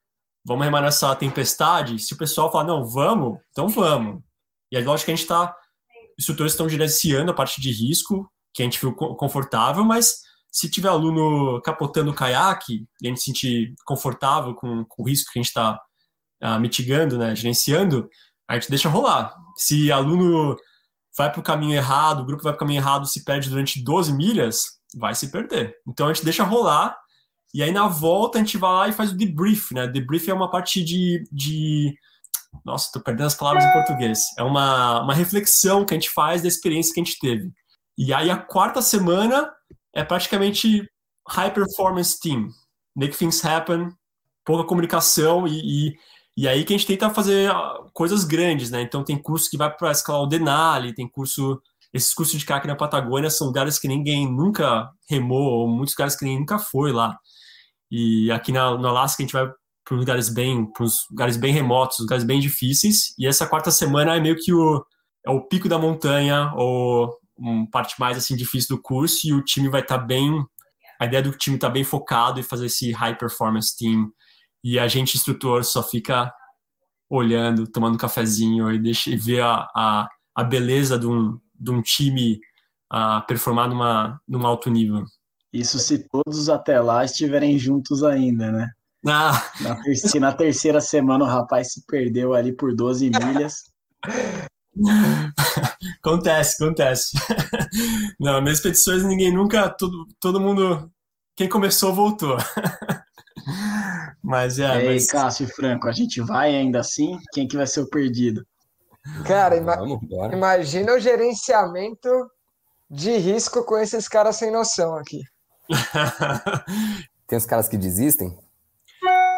Vamos remar nessa tempestade? Se o pessoal falar, não, vamos, então vamos. E aí, lógico que a gente está, os instrutores estão gerenciando a parte de risco, que a gente viu confortável, mas se tiver aluno capotando o caiaque e a gente se sentir confortável com, com o risco que a gente está uh, ah, mitigando, né, gerenciando, a gente deixa rolar. Se aluno vai para o caminho errado, o grupo vai para o caminho errado, se perde durante 12 milhas, vai se perder. Então a gente deixa rolar e aí na volta a gente vai lá e faz o debrief, né? Debrief é uma parte de, de... Nossa, tô perdendo as palavras em português. É uma, uma reflexão que a gente faz da experiência que a gente teve. E aí a quarta semana é praticamente high performance team. Make things happen, pouca comunicação e, e e aí que a gente tenta fazer ah, coisas grandes, né? Então tem curso que vai para escalar o Denali, tem curso. Esses cursos de CAC na Patagônia são lugares que ninguém nunca remou, ou muitos lugares que ninguém nunca foi lá. E aqui na, no Alasca a gente vai para lugares bem, para lugares bem remotos, lugares bem difíceis. E essa quarta semana é meio que o, é o pico da montanha, ou uma parte mais assim difícil do curso, e o time vai estar tá bem. A ideia do time está bem focado em fazer esse high performance team e a gente, instrutor, só fica olhando, tomando um cafezinho e, deixa, e ver a, a, a beleza de um, de um time a performar numa, num alto nível. Isso se todos até lá estiverem juntos ainda, né? Ah. Na, terceira, na terceira semana o rapaz se perdeu ali por 12 milhas. [laughs] [laughs] acontece, acontece. [laughs] Não, minhas petições ninguém nunca, todo, todo mundo, quem começou voltou. [laughs] Mas é. Ei, mas... Cássio e Franco, a gente vai ainda assim? Quem que vai ser o perdido? Cara, ima... imagina o gerenciamento de risco com esses caras sem noção aqui. Tem os caras que desistem?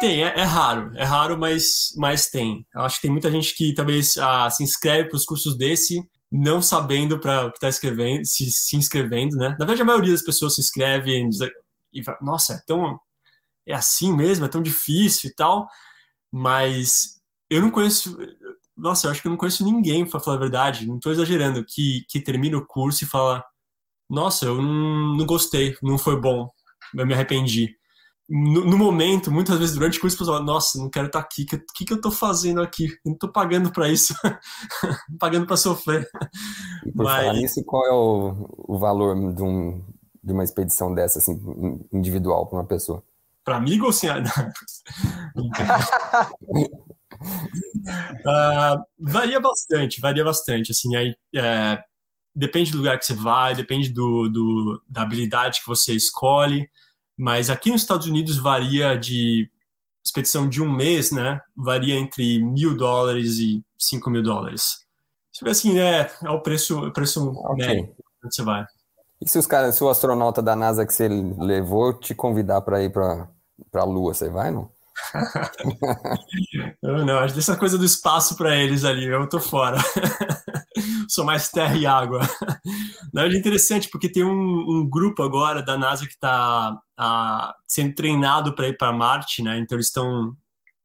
Tem, é, é, raro, é raro, mas, mas tem. Eu acho que tem muita gente que talvez ah, se inscreve para os cursos desse, não sabendo para o que está escrevendo, se, se inscrevendo, né? Na verdade, a maioria das pessoas se inscreve e fala, nossa, é tão. É assim mesmo, é tão difícil e tal. Mas eu não conheço. Nossa, eu acho que eu não conheço ninguém, para falar a verdade, não estou exagerando, que, que termina o curso e fala: Nossa, eu não, não gostei, não foi bom, eu me arrependi no, no, momento, muitas vezes durante o curso, eu falo, nossa, não quero estar aqui, o que, que, que eu estou fazendo aqui? Eu não estou pagando para isso, [laughs] pagando para sofrer. E por Mas... falar nisso, qual é o, o valor de, um, de uma expedição dessa, assim, individual para uma pessoa? Para amigo ou senhora? [laughs] [laughs] uh, varia bastante, varia bastante, assim, aí, é, depende do lugar que você vai, depende do, do, da habilidade que você escolhe, mas aqui nos Estados Unidos varia de expedição de um mês, né? Varia entre mil dólares e cinco mil dólares. Tipo assim, é, é o preço, o preço okay. médio onde você vai. E se os caras, se o astronauta da NASA que você levou te convidar para ir para a Lua, você vai, não? [laughs] não, acho essa coisa do espaço para eles ali, eu tô fora. [laughs] Sou mais terra e água. Na verdade, é interessante, porque tem um, um grupo agora da NASA que está sendo treinado para ir para Marte, né? Então, eles estão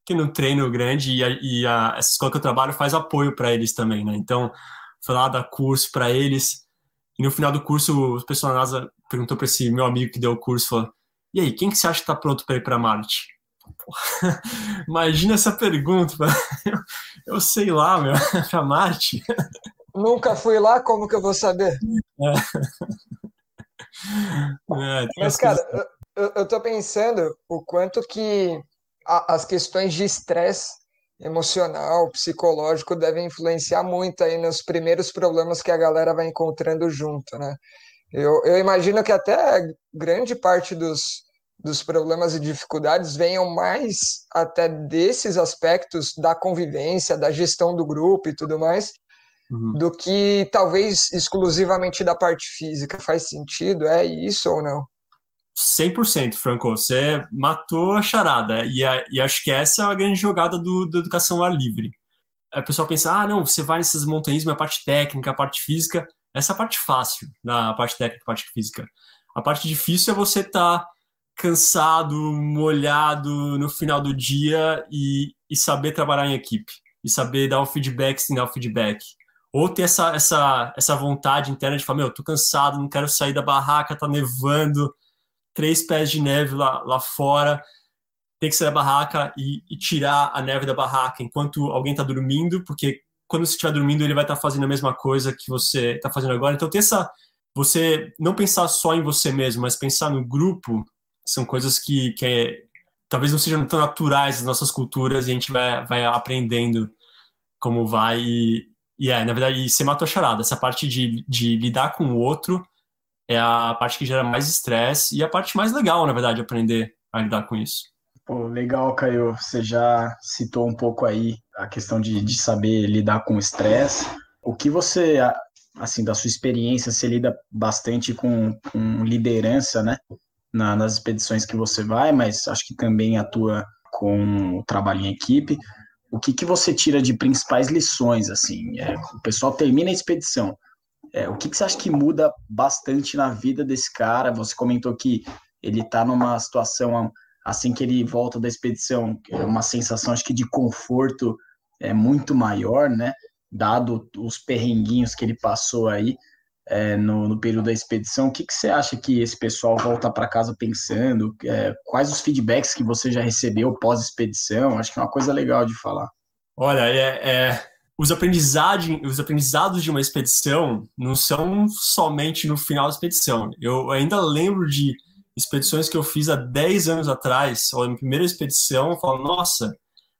tendo um treino grande e, a, e a, essa escola que eu trabalho faz apoio para eles também, né? Então, foi lá dar curso para eles. E no final do curso, o pessoal da NASA perguntou para esse meu amigo que deu o curso, falou, e aí, quem que você acha que está pronto para ir para Marte? Porra, [laughs] imagina essa pergunta. Eu, [laughs] eu sei lá, meu, [laughs] para Marte. Nunca fui lá, como que eu vou saber? É. É, Mas, cara, coisas... eu, eu tô pensando o quanto que a, as questões de estresse emocional, psicológico devem influenciar muito aí nos primeiros problemas que a galera vai encontrando junto, né? Eu, eu imagino que até grande parte dos, dos problemas e dificuldades venham mais até desses aspectos da convivência, da gestão do grupo e tudo mais, uhum. do que talvez exclusivamente da parte física. Faz sentido? É isso ou não? 100%, Franco. Você matou a charada. E, a, e acho que essa é a grande jogada do, da educação ar livre. A pessoa pensa, ah, não, você vai nessas montanhas, a parte técnica, a parte física. Essa é a parte fácil, na parte técnica, a parte física. A parte difícil é você estar tá cansado, molhado no final do dia e, e saber trabalhar em equipe. E saber dar o feedback sem dar o feedback ou ter essa, essa, essa vontade interna de falar, meu, tô cansado, não quero sair da barraca, tá nevando, três pés de neve lá, lá fora, tem que sair da barraca e, e tirar a neve da barraca enquanto alguém tá dormindo, porque quando você estiver dormindo, ele vai estar tá fazendo a mesma coisa que você está fazendo agora. Então, ter essa. Você não pensar só em você mesmo, mas pensar no grupo, são coisas que, que é, talvez não sejam tão naturais das nossas culturas e a gente vai, vai aprendendo como vai. E, e é, na verdade, você matou a charada. Essa parte de, de lidar com o outro é a parte que gera mais estresse e a parte mais legal, na verdade, aprender a lidar com isso. Pô, legal, Caio. Você já citou um pouco aí a questão de, de saber lidar com o estresse. O que você, assim, da sua experiência, você lida bastante com, com liderança, né? Na, nas expedições que você vai, mas acho que também atua com o trabalho em equipe o que, que você tira de principais lições, assim? É, o pessoal termina a expedição. É, o que, que você acha que muda bastante na vida desse cara? Você comentou que ele está numa situação assim que ele volta da expedição, é uma sensação acho que de conforto é muito maior, né? Dado os perrenguinhos que ele passou aí é, no, no, período da expedição. O que, que você acha que esse pessoal volta para casa pensando? É, quais os feedbacks que você já recebeu pós-expedição? Acho que é uma coisa legal de falar. Olha, é, é, os, os aprendizados de uma expedição não são somente no final da expedição. Eu ainda lembro de expedições que eu fiz há 10 anos atrás, ou na primeira expedição, eu falo, nossa,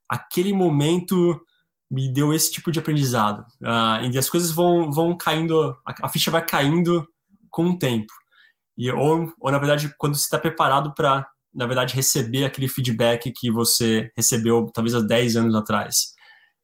aquele momento me deu esse tipo de aprendizado. Uh, e as coisas vão, vão caindo, a, ficha vai caindo com o tempo. E, ou, ou na verdade, quando você está preparado para, na verdade, receber aquele feedback que você recebeu talvez há 10 anos atrás.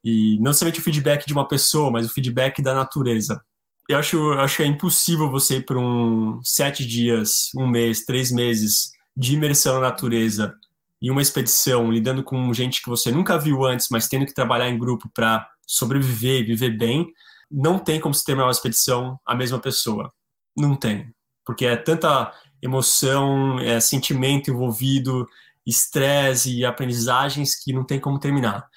E não somente o feedback de uma pessoa, mas o feedback da natureza. Eu acho, eu acho que é impossível você ir para um sete dias, um mês, três meses de imersão na natureza em uma expedição, lidando com gente que você nunca viu antes, mas tendo que trabalhar em grupo para sobreviver e viver bem, não tem como se terminar uma expedição a mesma pessoa. Não tem. Porque é tanta emoção, é sentimento envolvido, estresse e aprendizagens que não tem como terminar.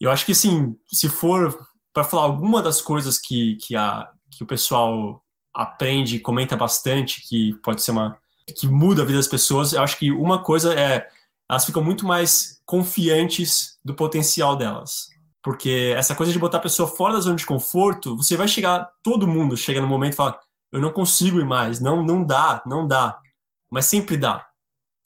Eu acho que, assim, se for para falar alguma das coisas que, que, a, que o pessoal aprende comenta bastante, que pode ser uma. que muda a vida das pessoas, eu acho que uma coisa é elas ficam muito mais confiantes do potencial delas. Porque essa coisa de botar a pessoa fora da zona de conforto, você vai chegar, todo mundo chega no momento e fala: eu não consigo ir mais, não, não dá, não dá. Mas sempre dá.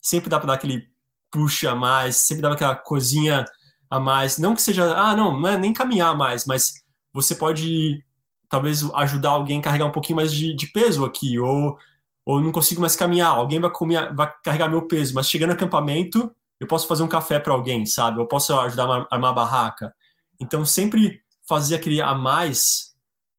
Sempre dá para dar aquele puxa a mais, sempre dá aquela coisinha a mais. Não que seja, ah, não, não é nem caminhar mais, mas você pode talvez ajudar alguém a carregar um pouquinho mais de, de peso aqui, ou ou não consigo mais caminhar, alguém vai, comer, vai carregar meu peso, mas chegando no acampamento, eu posso fazer um café para alguém, sabe? Eu posso ajudar a armar a barraca. Então, sempre fazer aquele a mais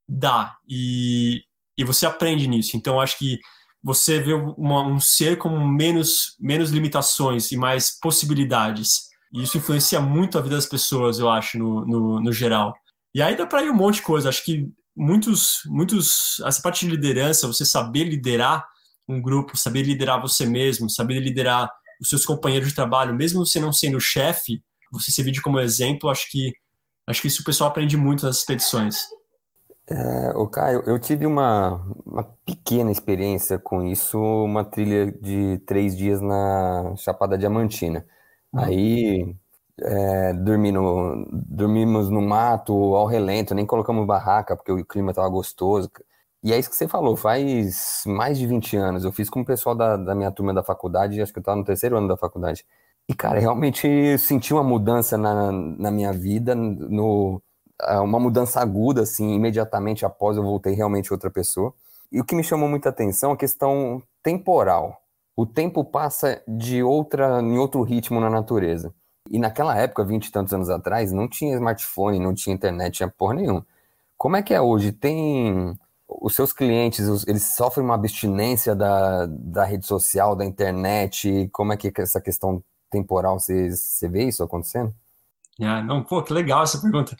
dá, e, e você aprende nisso. Então, acho que você vê uma, um ser com menos, menos limitações e mais possibilidades. E isso influencia muito a vida das pessoas, eu acho, no, no, no geral. E aí dá para ir um monte de coisa. Acho que muitos, muitos, essa parte de liderança, você saber liderar, um grupo, saber liderar você mesmo, saber liderar os seus companheiros de trabalho, mesmo você não sendo chefe, você se vide como exemplo, acho que acho que isso o pessoal aprende muito nas expedições. É, o Caio, eu tive uma, uma pequena experiência com isso, uma trilha de três dias na Chapada Diamantina. Uhum. Aí é, dormi no, dormimos no mato ao relento, nem colocamos barraca porque o clima estava gostoso. E é isso que você falou, faz mais de 20 anos. Eu fiz com o pessoal da, da minha turma da faculdade, acho que eu estava no terceiro ano da faculdade. E, cara, realmente senti uma mudança na, na minha vida, no, uma mudança aguda, assim, imediatamente após eu voltei realmente outra pessoa. E o que me chamou muita atenção é a questão temporal. O tempo passa de outra, em outro ritmo na natureza. E naquela época, 20 e tantos anos atrás, não tinha smartphone, não tinha internet, tinha porra nenhuma. Como é que é hoje? Tem os seus clientes, eles sofrem uma abstinência da, da rede social, da internet? Como é que essa questão temporal, você, você vê isso acontecendo? Ah, não, pô, que legal essa pergunta.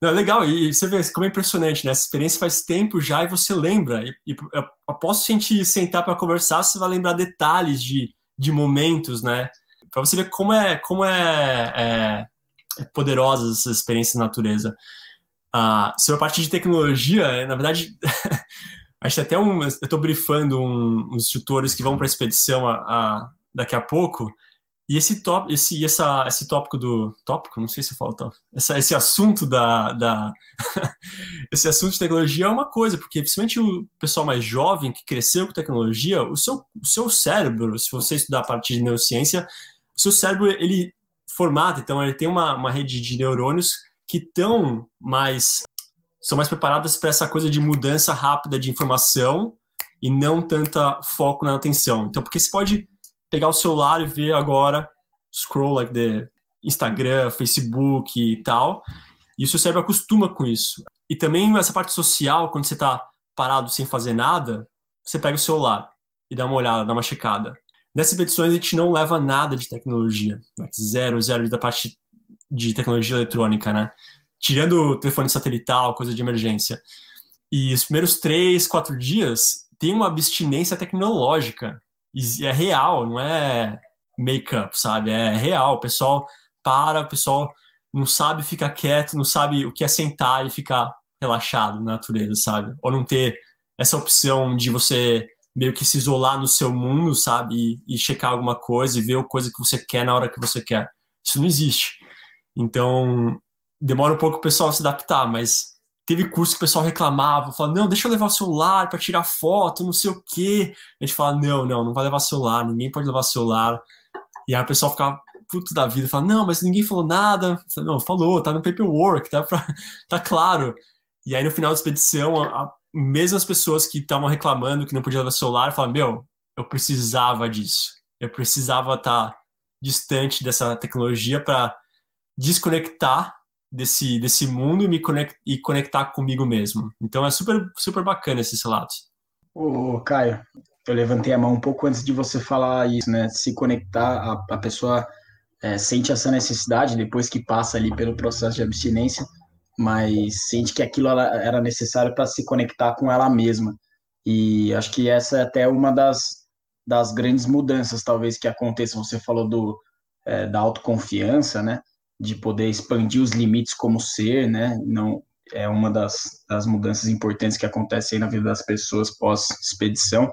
Não, legal, e você vê como é impressionante, né? Essa experiência faz tempo já e você lembra. E, e após a gente sentar para conversar, você vai lembrar detalhes de, de momentos, né? Para você ver como é, como é, é, é poderosa essa experiência na natureza. Ah, sobre a parte de tecnologia, na verdade, [laughs] acho até um. Eu estou brifando um, uns tutores que vão para a expedição daqui a pouco. E esse, top, esse, essa, esse tópico do. Tópico? Não sei se falta. Essa, esse assunto da. da [laughs] esse assunto de tecnologia é uma coisa, porque principalmente o pessoal mais jovem que cresceu com tecnologia, o seu, o seu cérebro, se você estudar a parte de neurociência, o seu cérebro ele formata, então ele tem uma, uma rede de neurônios que estão mais são mais preparadas para essa coisa de mudança rápida de informação e não tanta foco na atenção. Então, porque você pode pegar o celular e ver agora scroll like the Instagram, Facebook e tal, e o seu cérebro acostuma com isso. E também essa parte social, quando você está parado sem fazer nada, você pega o celular e dá uma olhada, dá uma checada. Nessas edições a gente não leva nada de tecnologia, zero, zero da parte de tecnologia eletrônica, né? Tirando o telefone satelital, coisa de emergência. E os primeiros três, quatro dias tem uma abstinência tecnológica. E é real, não é make-up, sabe? É real. O pessoal para, o pessoal não sabe ficar quieto, não sabe o que é sentar e ficar relaxado na natureza, sabe? Ou não ter essa opção de você meio que se isolar no seu mundo, sabe? E, e checar alguma coisa e ver a coisa que você quer na hora que você quer. Isso não existe. Então, demora um pouco o pessoal se adaptar, mas teve curso que o pessoal reclamava, falava, não, deixa eu levar o celular para tirar foto, não sei o quê. A gente fala, não, não, não vai levar celular, ninguém pode levar celular. E aí o pessoal ficava puto da vida, fala, não, mas ninguém falou nada. Falo, não, falou, tá no paperwork, tá, pra, [laughs] tá claro. E aí no final da expedição, a, a, mesmo as pessoas que estavam reclamando que não podia levar celular, falaram, meu, eu precisava disso. Eu precisava estar tá distante dessa tecnologia para desconectar desse, desse mundo e me conect, e conectar comigo mesmo. Então é super, super bacana esses relatos. Ô, Caio, eu levantei a mão um pouco antes de você falar isso, né? Se conectar, a, a pessoa é, sente essa necessidade depois que passa ali pelo processo de abstinência, mas sente que aquilo era necessário para se conectar com ela mesma. E acho que essa é até uma das, das grandes mudanças, talvez, que aconteçam. Você falou do, é, da autoconfiança, né? De poder expandir os limites como ser, né? Não, é uma das, das mudanças importantes que acontecem na vida das pessoas pós-expedição.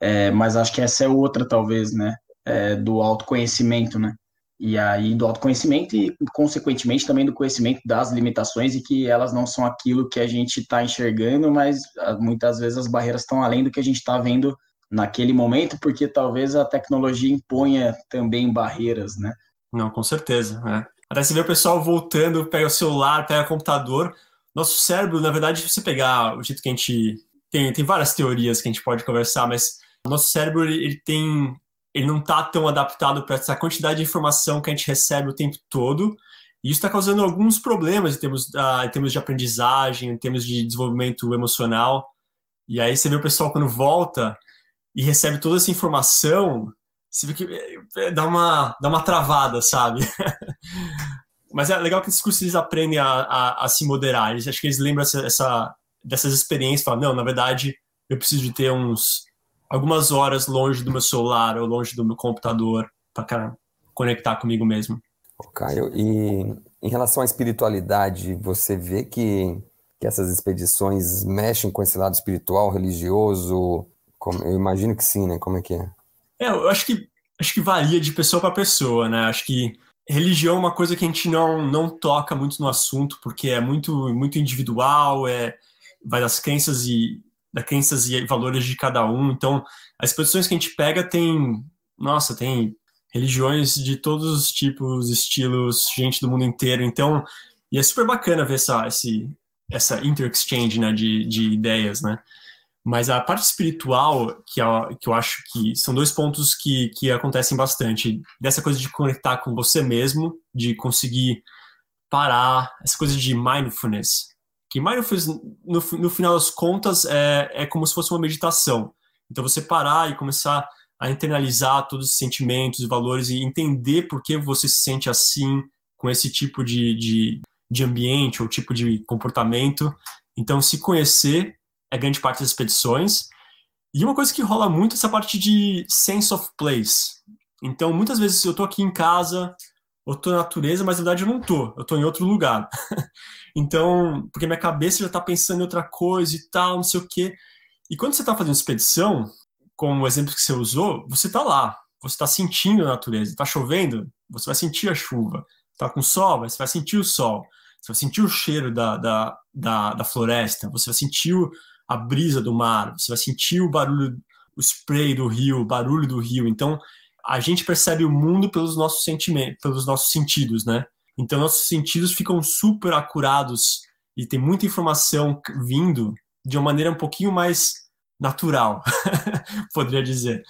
É, mas acho que essa é outra, talvez, né? É, do autoconhecimento, né? E aí do autoconhecimento e, consequentemente, também do conhecimento das limitações e que elas não são aquilo que a gente está enxergando, mas muitas vezes as barreiras estão além do que a gente está vendo naquele momento, porque talvez a tecnologia imponha também barreiras, né? Não, com certeza, né? Até se vê o pessoal voltando, pega o celular, pega o computador. Nosso cérebro, na verdade, se você pegar o jeito que a gente. Tem, tem várias teorias que a gente pode conversar, mas o nosso cérebro ele tem. Ele não está tão adaptado para essa quantidade de informação que a gente recebe o tempo todo. E isso está causando alguns problemas em termos, uh, em termos de aprendizagem, em termos de desenvolvimento emocional. E aí você vê o pessoal quando volta, e recebe toda essa informação, você vê que é, dá uma, dá uma travada, sabe? [laughs] Mas é legal que esses cursos eles aprendem a, a, a se moderar. Eles, acho que eles lembram essa, essa, dessas experiências. Falam, não, na verdade, eu preciso de ter uns algumas horas longe do meu celular ou longe do meu computador para conectar comigo mesmo. Caio, e em relação à espiritualidade, você vê que, que essas expedições mexem com esse lado espiritual, religioso, como, eu imagino que sim, né? Como é que é? É, eu acho que acho que varia de pessoa para pessoa, né? Acho que religião é uma coisa que a gente não não toca muito no assunto porque é muito muito individual, é vai das crenças e das crenças e valores de cada um. Então, as posições que a gente pega tem, nossa, tem religiões de todos os tipos, estilos, gente do mundo inteiro. Então, e é super bacana ver essa esse essa inter-exchange né, de, de ideias, né? Mas a parte espiritual, que, é, que eu acho que são dois pontos que, que acontecem bastante. Dessa coisa de conectar com você mesmo, de conseguir parar, essa coisa de mindfulness. Que mindfulness, no, no final das contas, é, é como se fosse uma meditação. Então, você parar e começar a internalizar todos os sentimentos e valores e entender por que você se sente assim, com esse tipo de, de, de ambiente ou tipo de comportamento. Então, se conhecer é grande parte das expedições. E uma coisa que rola muito é essa parte de sense of place. Então, muitas vezes eu tô aqui em casa, eu tô na natureza, mas na verdade eu não tô, eu tô em outro lugar. [laughs] então, porque minha cabeça já tá pensando em outra coisa e tal, não sei o quê. E quando você tá fazendo expedição, como o exemplo que você usou, você tá lá, você tá sentindo a natureza. Tá chovendo, você vai sentir a chuva. Tá com sol, você vai sentir o sol. Você vai sentir o cheiro da, da, da, da floresta, você vai sentir o, a brisa do mar, você vai sentir o barulho, o spray do rio, o barulho do rio. Então, a gente percebe o mundo pelos nossos sentimentos, pelos nossos sentidos, né? Então, nossos sentidos ficam super acurados e tem muita informação vindo de uma maneira um pouquinho mais natural, [laughs] poderia dizer.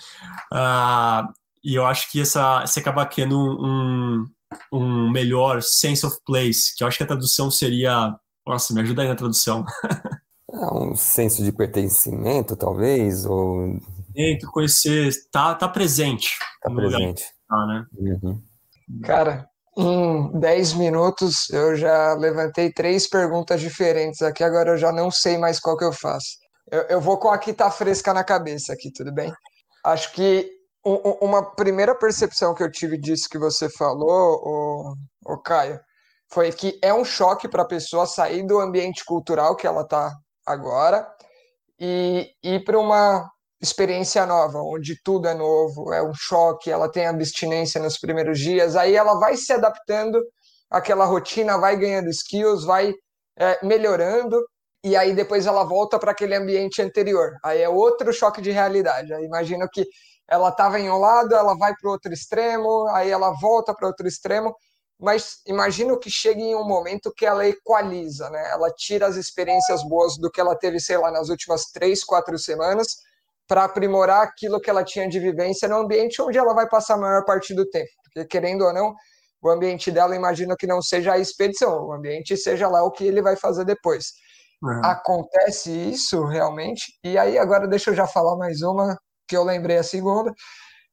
Uh, e eu acho que essa, você acaba criando um, um melhor sense of place, que eu acho que a tradução seria. Nossa, me ajuda aí na tradução. [laughs] É um senso de pertencimento, talvez, ou... Dentro, conhecer, tá, tá presente. Tá presente. Tá, né? Uhum. Cara, em 10 minutos eu já levantei três perguntas diferentes aqui, agora eu já não sei mais qual que eu faço. Eu, eu vou com a que tá fresca na cabeça aqui, tudo bem? Acho que uma primeira percepção que eu tive disso que você falou, o, o Caio, foi que é um choque para a pessoa sair do ambiente cultural que ela está agora e ir para uma experiência nova, onde tudo é novo, é um choque, ela tem abstinência nos primeiros dias, aí ela vai se adaptando àquela rotina, vai ganhando skills, vai é, melhorando, e aí depois ela volta para aquele ambiente anterior. Aí é outro choque de realidade. Aí imagino que ela estava em um lado, ela vai para o outro extremo, aí ela volta para outro extremo, mas imagino que chegue em um momento que ela equaliza, né? Ela tira as experiências boas do que ela teve, sei lá, nas últimas três, quatro semanas, para aprimorar aquilo que ela tinha de vivência no ambiente onde ela vai passar a maior parte do tempo. Porque, querendo ou não, o ambiente dela, imagino que não seja a expedição, o ambiente seja lá o que ele vai fazer depois. Uhum. Acontece isso realmente? E aí, agora deixa eu já falar mais uma, que eu lembrei a segunda,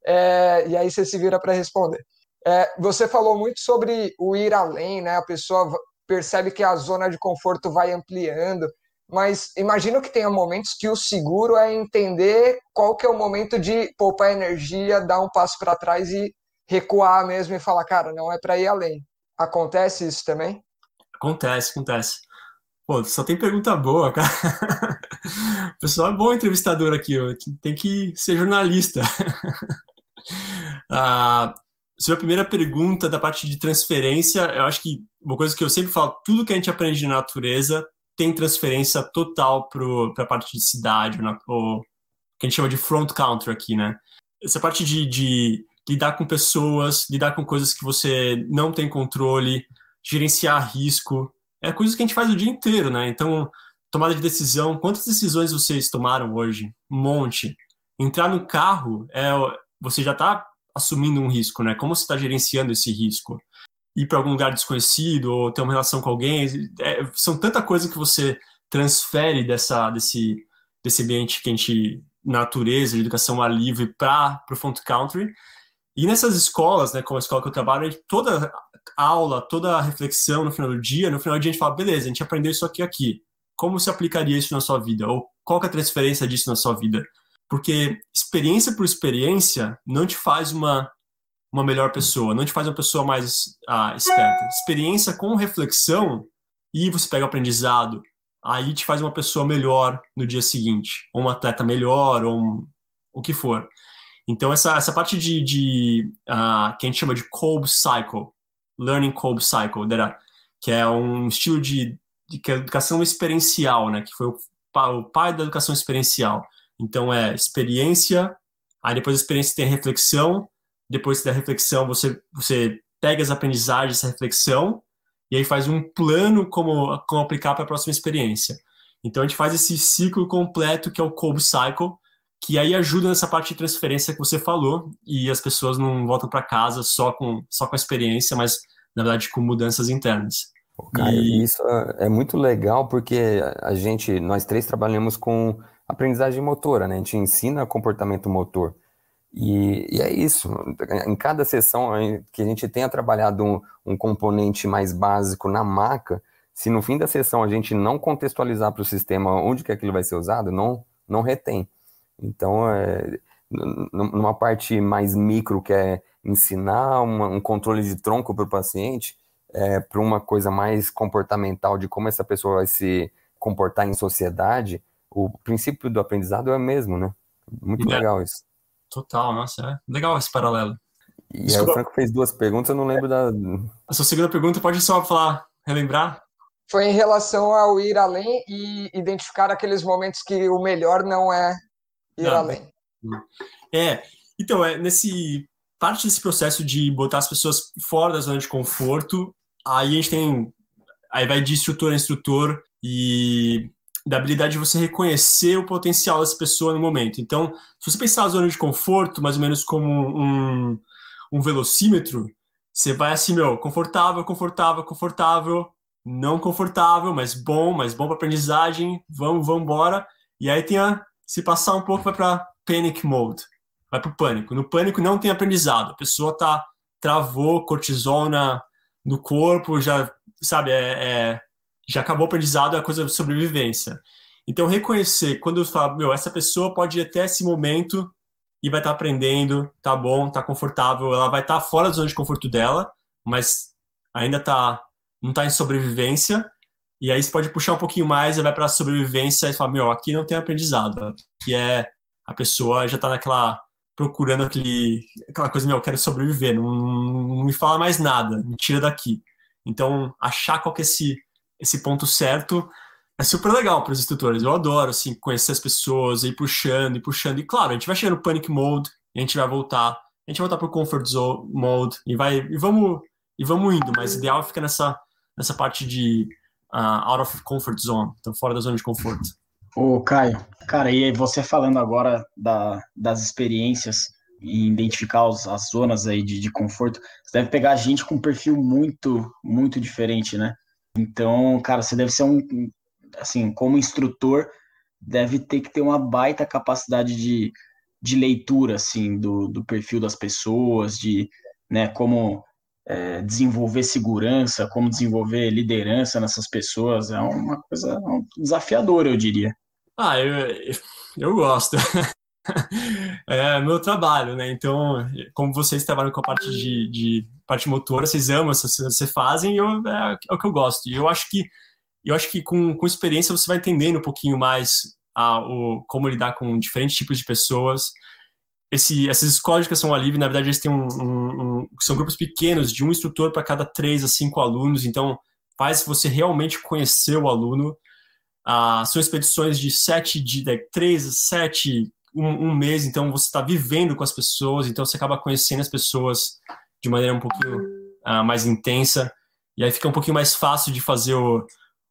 é, e aí você se vira para responder É, você falou muito sobre o ir além, né? A pessoa percebe que a zona de conforto vai ampliando, mas imagino que tenha momentos que o seguro é entender qual que é o momento de poupar energia, dar um passo para trás e recuar mesmo e falar, cara, não é para ir além. Acontece isso também? Acontece, acontece. Pô, só tem pergunta boa, [laughs] cara. O pessoal é bom entrevistador aqui, tem que ser jornalista. [laughs] ah, sobre a primeira pergunta da parte de transferência, eu acho que uma coisa que eu sempre falo, tudo que a gente aprende de natureza tem transferência total para a parte de cidade, ou que a gente chama de front counter aqui, né? Essa parte de, de lidar com pessoas, lidar com coisas que você não tem controle, gerenciar risco, é coisas que a gente faz o dia inteiro, né? Então, tomada de decisão, quantas decisões vocês tomaram hoje? Um monte. Entrar no carro, é, você já está assumindo um risco, né? Como você está gerenciando esse risco? Ir para algum lugar desconhecido ou ter uma relação com alguém, é, são tanta coisa que você transfere dessa, desse, desse ambiente que a gente natureza, de educação ar livre para o front country. E nessas escolas, né, como a escola que eu trabalho, toda aula, toda reflexão no final do dia, no final do dia a gente fala, beleza, a gente aprendeu isso aqui aqui. Como se aplicaria isso na sua vida? Ou qual é a transferência disso na sua vida? Porque experiência por experiência não te faz uma, uma melhor pessoa, não te faz uma pessoa mais ah, esperta. Experiência com reflexão e você pega o aprendizado, aí te faz uma pessoa melhor no dia seguinte, ou um atleta melhor, ou um, o que for. Então, essa, essa parte de, de uh, que a gente chama de Kolb Cycle, Learning Kolb Cycle, que é um estilo de, de, de educação experiencial, né, que foi o, o pai da educação experiencial. Então é experiência, aí depois da experiência tem a reflexão, depois da reflexão você, você pega as aprendizagens dessa reflexão e aí faz um plano como, como aplicar para a próxima experiência. Então a gente faz esse ciclo completo que é o Kolb Cycle, que aí ajuda nessa parte de transferência que você falou e as pessoas não voltam para casa só com, só com a experiência, mas na verdade com mudanças internas. Cara, e... isso é, é muito legal porque a gente, nós três trabalhamos com aprendizagem motora, né? A gente ensina comportamento motor. E, e, é isso. Em cada sessão que a gente tenha trabalhado um, um, componente mais básico na maca, se no fim da sessão a gente não contextualizar para o sistema onde que aquilo vai ser usado, não, não retém. Então, é, numa parte mais micro, que é ensinar uma, um controle de tronco para o paciente, é, para uma coisa mais comportamental de como essa pessoa vai se comportar em sociedade, o princípio do aprendizado é o mesmo, né? Muito é. legal isso. Total, nossa, é legal esse paralelo. E aí o Franco fez duas perguntas, eu não lembro da. A sua segunda pergunta pode só falar, relembrar? Foi em relação ao ir além e identificar aqueles momentos que o melhor não é ir não. além. É, então, é nesse parte desse processo de botar as pessoas fora da zona de conforto, aí a gente tem aí vai de instrutor a instrutor e da habilidade de você reconhecer o potencial dessa pessoa no momento. Então, se você pensar a zona de conforto, mais ou menos como um, um velocímetro, você vai assim, meu, confortável, confortável, confortável, não confortável, mas bom, mas bom para aprendizagem, vamos, vamos embora. E aí tem a, se passar um pouco, vai para panic mode, vai para o pânico. No pânico não tem aprendizado, a pessoa tá travou cortisol na, no corpo, já, sabe, é, é já acabou o aprendizado, é a coisa de sobrevivência. Então, reconhecer, quando eu falo, meu, essa pessoa pode ir até esse momento e vai estar tá aprendendo, tá bom, tá confortável, ela vai estar tá fora da zona de conforto dela, mas ainda tá, não tá em sobrevivência, e aí você pode puxar um pouquinho mais e vai para a sobrevivência e falar, meu, aqui não tem aprendizado, que é a pessoa já tá naquela procurando aquele, aquela coisa, meu, eu quero sobreviver, não, não me fala mais nada, me tira daqui. Então, achar qual que é esse esse ponto certo é super legal para os instrutores. Eu adoro, assim, conhecer as pessoas, ir puxando e puxando. E claro, a gente vai chegar no panic mode, a gente vai voltar, a gente vai voltar para o comfort zone mode e vai e vamos e vamos indo. Mas o ideal fica nessa nessa parte de uh, out of comfort zone, então fora da zona de conforto. Ô, Caio, cara, e você falando agora da, das experiências e identificar os, as zonas aí de, de conforto, você deve pegar gente com um perfil muito, muito diferente, né? Então, cara, você deve ser um, assim, como instrutor, deve ter que ter uma baita capacidade de, de leitura, assim, do, do perfil das pessoas, de, né? Como é, desenvolver segurança, como desenvolver liderança nessas pessoas. É uma coisa desafiadora, eu diria. Ah, eu, eu gosto. [laughs] [laughs] é meu trabalho, né? Então, como vocês trabalham com a parte de, de parte motora, vocês amam, vocês, fazem, eu, é, é, o que eu gosto. E eu acho que eu acho que com, com experiência você vai entendendo um pouquinho mais a, o, como lidar com diferentes tipos de pessoas. Esse, essas escolas de educação livre, na verdade, eles têm um, um, um são grupos pequenos, de um instrutor para cada três a cinco alunos, então faz você realmente conhecer o aluno. Ah, são expedições de sete, de, de três a sete, um, um, mês, então você está vivendo com as pessoas, então você acaba conhecendo as pessoas de maneira um pouquinho ah, mais intensa, e aí fica um pouquinho mais fácil de fazer o,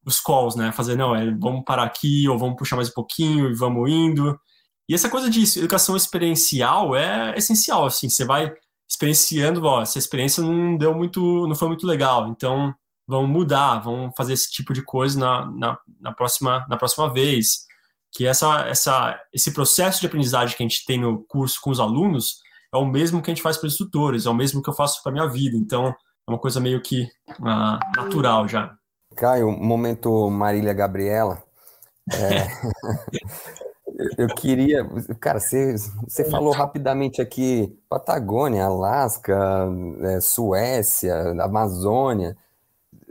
os calls, né? Fazer, não, é, vamos parar aqui, ou vamos puxar mais um pouquinho e vamos indo. E essa coisa de educação experiencial é essencial, assim, você vai experienciando, ó, essa experiência não deu muito, não foi muito legal, então vamos mudar, vamos fazer esse tipo de coisa na, na, na próxima, na próxima vez. Que essa, essa, esse processo de aprendizagem que a gente tem no curso com os alunos é o mesmo que a gente faz para os instrutores, é o mesmo que eu faço para minha vida, então é uma coisa meio que uh, natural já. Caio, momento Marília Gabriela. É... [laughs] eu queria. Cara, você, você falou rapidamente aqui: Patagônia, Alasca, é, Suécia, Amazônia.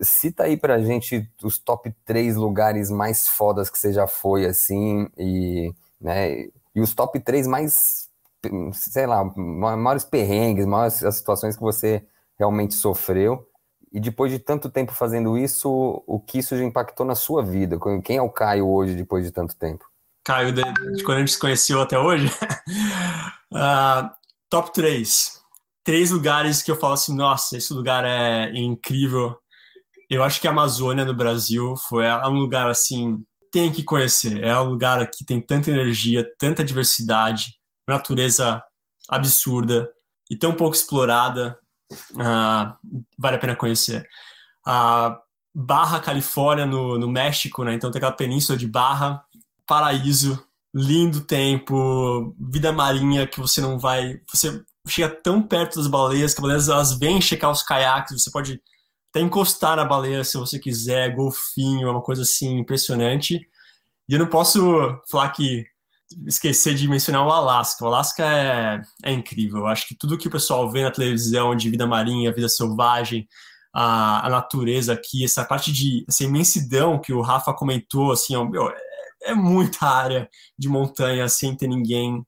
Cita aí pra gente os top três lugares mais fodas que você já foi, assim, e, né, e os top três mais, sei lá, maiores perrengues, maiores as situações que você realmente sofreu. E depois de tanto tempo fazendo isso, o que isso já impactou na sua vida? Quem é o Caio hoje, depois de tanto tempo? Caio, de, de quando a gente se conheceu até hoje? uh, [laughs] top 3. Três lugares que eu falo assim, nossa, esse lugar é incrível. Eu acho que a Amazônia no Brasil foi é um lugar assim, tem que conhecer. É um lugar que tem tanta energia, tanta diversidade, natureza absurda e tão pouco explorada Uh, vale a pena conhecer. A Barra, Califórnia, no, no México, né? Então tem aquela península de Barra, paraíso, lindo tempo, vida marinha que você não vai. Você chega tão perto das baleias que as baleias elas vêm checar os caiaques, você pode até encostar na baleia se você quiser, golfinho, é uma coisa assim impressionante. E eu não posso falar que esquecer de mencionar o Alasca. O Alasca é, é incrível. Eu acho que tudo que o pessoal vê na televisão de vida marinha, vida selvagem, a, a natureza aqui, essa parte de essa imensidão que o Rafa comentou, assim, meu, é, é muita área de montanha sem ter ninguém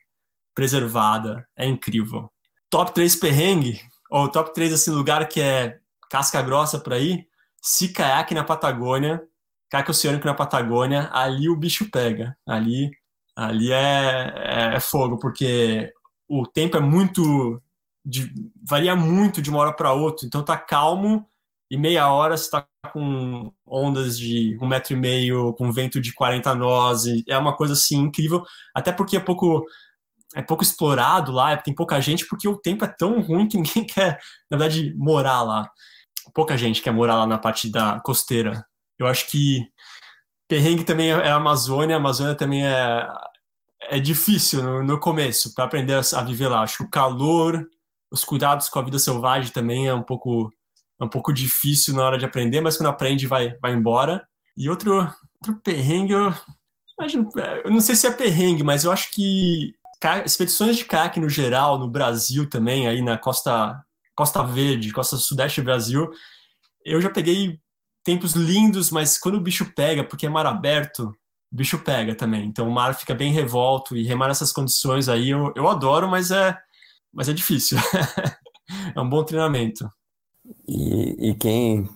preservada. É incrível. Top 3 perrengue, ou top 3 assim, lugar que é casca grossa por aí, se caiaque na Patagônia, caiaque oceânico na Patagônia, ali o bicho pega. Ali Ali é, é, é fogo, porque o tempo é muito. De, varia muito de uma hora para outra. Então tá calmo e meia hora você tá com ondas de um metro e meio, com vento de 40 nós. É uma coisa assim incrível. Até porque é pouco é pouco explorado lá, tem pouca gente, porque o tempo é tão ruim que ninguém [laughs] quer, na verdade, morar lá. Pouca gente quer morar lá na parte da costeira. Eu acho que perrengue também é a Amazônia, Amazônia também é é difícil no, no começo para aprender a, viver lá. Acho que o calor, os cuidados com a vida selvagem também é um pouco é um pouco difícil na hora de aprender, mas quando aprende vai vai embora. E outro outro perrengue, eu, eu não sei se é perrengue, mas eu acho que expedições de caiaque no geral, no Brasil também, aí na costa Costa Verde, costa sudeste do Brasil, eu já peguei tempos lindos, mas quando o bicho pega, porque é mar aberto, o bicho pega também. Então o mar fica bem revolto e remar nessas condições aí eu, eu adoro, mas é, mas é difícil. [laughs] é um bom treinamento. E, e quem,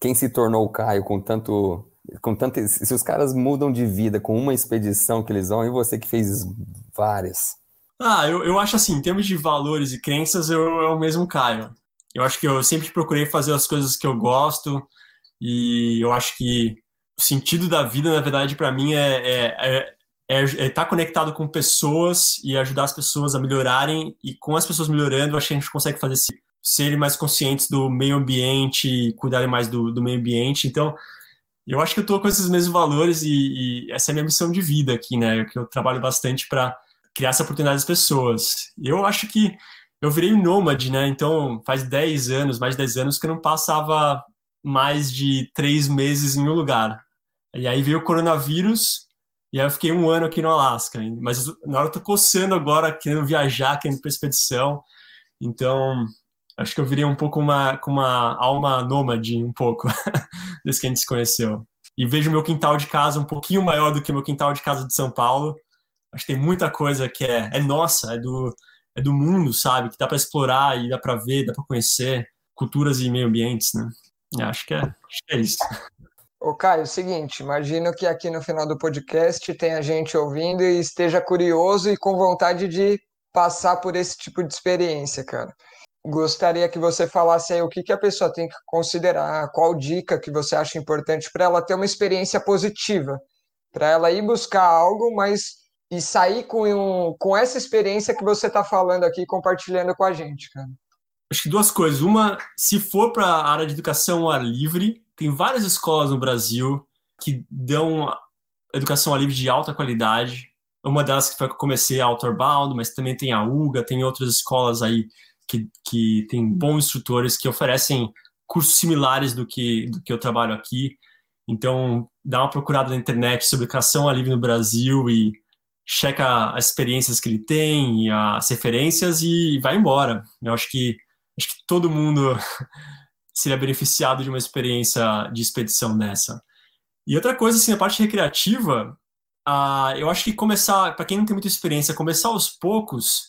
quem se tornou o Caio com tanto. Com tanto, se os caras mudam de vida com uma expedição que eles vão, e você que fez várias. Ah, eu, eu acho assim, em termos de valores e crenças, eu é o mesmo Caio. Eu acho que eu sempre procurei fazer as coisas que eu gosto, e eu acho que o sentido da vida, na verdade, para mim é, é, é, é estar tá conectado com pessoas e ajudar as pessoas a melhorarem. E com as pessoas melhorando, acho que a gente consegue fazer serem mais conscientes do meio ambiente, cuidarem mais do, do meio ambiente. Então, eu acho que eu estou com esses mesmos valores e, e, essa é a minha missão de vida aqui, né? Que eu trabalho bastante para criar essa oportunidade das pessoas. Eu acho que eu virei nômade, né? Então faz 10 anos, mais de 10 anos que eu não passava mais de três meses em um lugar. E aí veio o coronavírus, e aí eu fiquei um ano aqui no Alasca. Mas na hora eu tô coçando agora, querendo viajar, querendo para expedição. Então, acho que eu virei um pouco uma, com uma alma nômade, um pouco, [laughs] desde que a gente se conheceu. E vejo meu quintal de casa um pouquinho maior do que meu quintal de casa de São Paulo. Acho que tem muita coisa que é, é nossa, é do, é do mundo, sabe? Que dá para explorar e dá para ver, dá para conhecer culturas e meio ambientes, né? Acho que é, acho que é isso. Ô, Caio, é o seguinte, imagino que aqui no final do podcast tenha gente ouvindo e esteja curioso e com vontade de passar por esse tipo de experiência, cara. Gostaria que você falasse aí o que, que a pessoa tem que considerar, qual dica que você acha importante para ela ter uma experiência positiva, para ela ir buscar algo, mas e sair com, um, com essa experiência que você está falando aqui, compartilhando com a gente, cara. Acho que duas coisas. Uma, se for para a área de educação ao ar livre, tem várias escolas no Brasil que dão educação ao livre de alta qualidade. Uma delas que foi que eu comecei a Outdoor Bound, mas também tem a UGA, tem outras escolas aí que, que tem bons instrutores que oferecem cursos similares do que, do que eu trabalho aqui. Então, dá uma procurada na internet sobre educação ao livre no Brasil e checa as experiências que ele tem as referências e vai embora. Eu acho que acho que todo mundo [laughs] seria beneficiado de uma experiência de expedição dessa. E outra coisa, assim, a parte recreativa, uh, eu acho que começar, para quem não tem muita experiência, começar aos poucos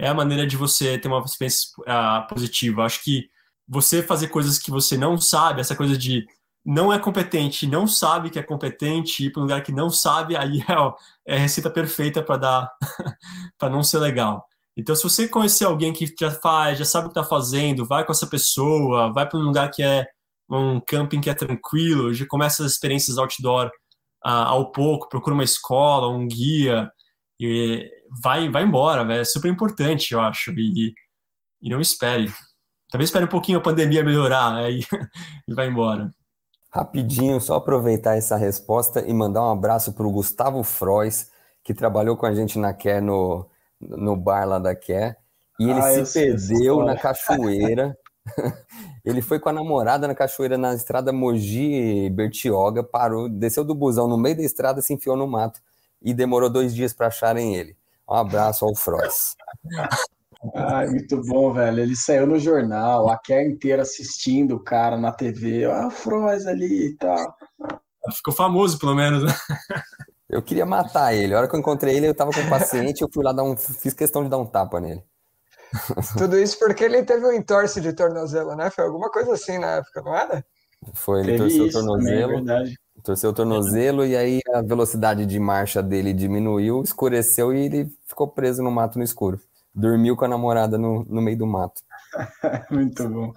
é a maneira de você ter uma experiência uh, positiva. Eu acho que você fazer coisas que você não sabe, essa coisa de não é competente, não sabe que é competente, ir para um lugar que não sabe, aí é, é a receita perfeita para dar, [laughs] para não ser legal. Então, se você conhecer alguém que já faz, já sabe o que está fazendo, vai com essa pessoa, vai para um lugar que é um camping que é tranquilo, já começa as experiências outdoor uh, ao pouco, procura uma escola, um guia, e vai, vai embora, véio. é super importante, eu acho, e, e não espere. Talvez espere um pouquinho a pandemia melhorar, aí [laughs] e vai embora. Rapidinho, só aproveitar essa resposta e mandar um abraço para o Gustavo Frois, que trabalhou com a gente na Care no no bar lá da Quer, e ele ah, se perdeu na cachoeira. [laughs] ele foi com a namorada na cachoeira na estrada Mogi Bertioga, parou, desceu do busão no meio da estrada, se enfiou no mato e demorou dois dias para acharem ele. Um abraço ao Frois. [laughs] Ai, muito bom, velho. Ele saiu no jornal, a Care inteira assistindo o cara na TV. Ah, o Frois ali e tal. Ficou famoso, pelo menos, né? Eu queria matar ele. A hora que eu encontrei ele, eu tava com um paciente, eu fui lá dar um. Fiz questão de dar um tapa nele. Tudo isso porque ele teve um entorse de tornozelo, né? Foi alguma coisa assim na época, não era? Foi, ele torceu o tornozelo. Também, é torceu o tornozelo e aí a velocidade de marcha dele diminuiu, escureceu e ele ficou preso no mato no escuro. Dormiu com a namorada no, no meio do mato. [laughs] Muito bom.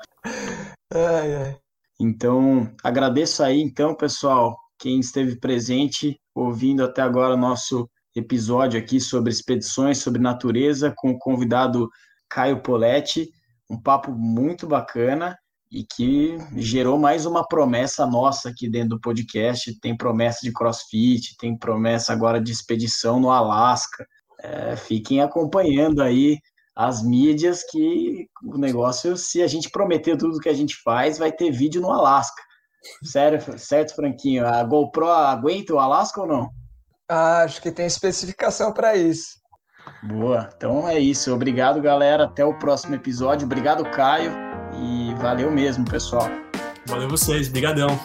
Ai, ai. Então, agradeço aí, então, pessoal, quem esteve presente ouvindo até agora o nosso episódio aqui sobre expedições, sobre natureza, com o convidado Caio Poletti, um papo muito bacana e que gerou mais uma promessa nossa aqui dentro do podcast. Tem promessa de crossfit, tem promessa agora de expedição no Alasca. É, fiquem acompanhando aí as mídias que o negócio, se a gente prometer tudo que a gente faz, vai ter vídeo no Alasca. Sério, certo, Franquinho? A GoPro aguenta o Alasca ou não? Ah, acho que tem especificação para isso. Boa. Então é isso. Obrigado, galera. Até o próximo episódio. Obrigado, Caio. E valeu mesmo, pessoal. Valeu vocês. Obrigadão.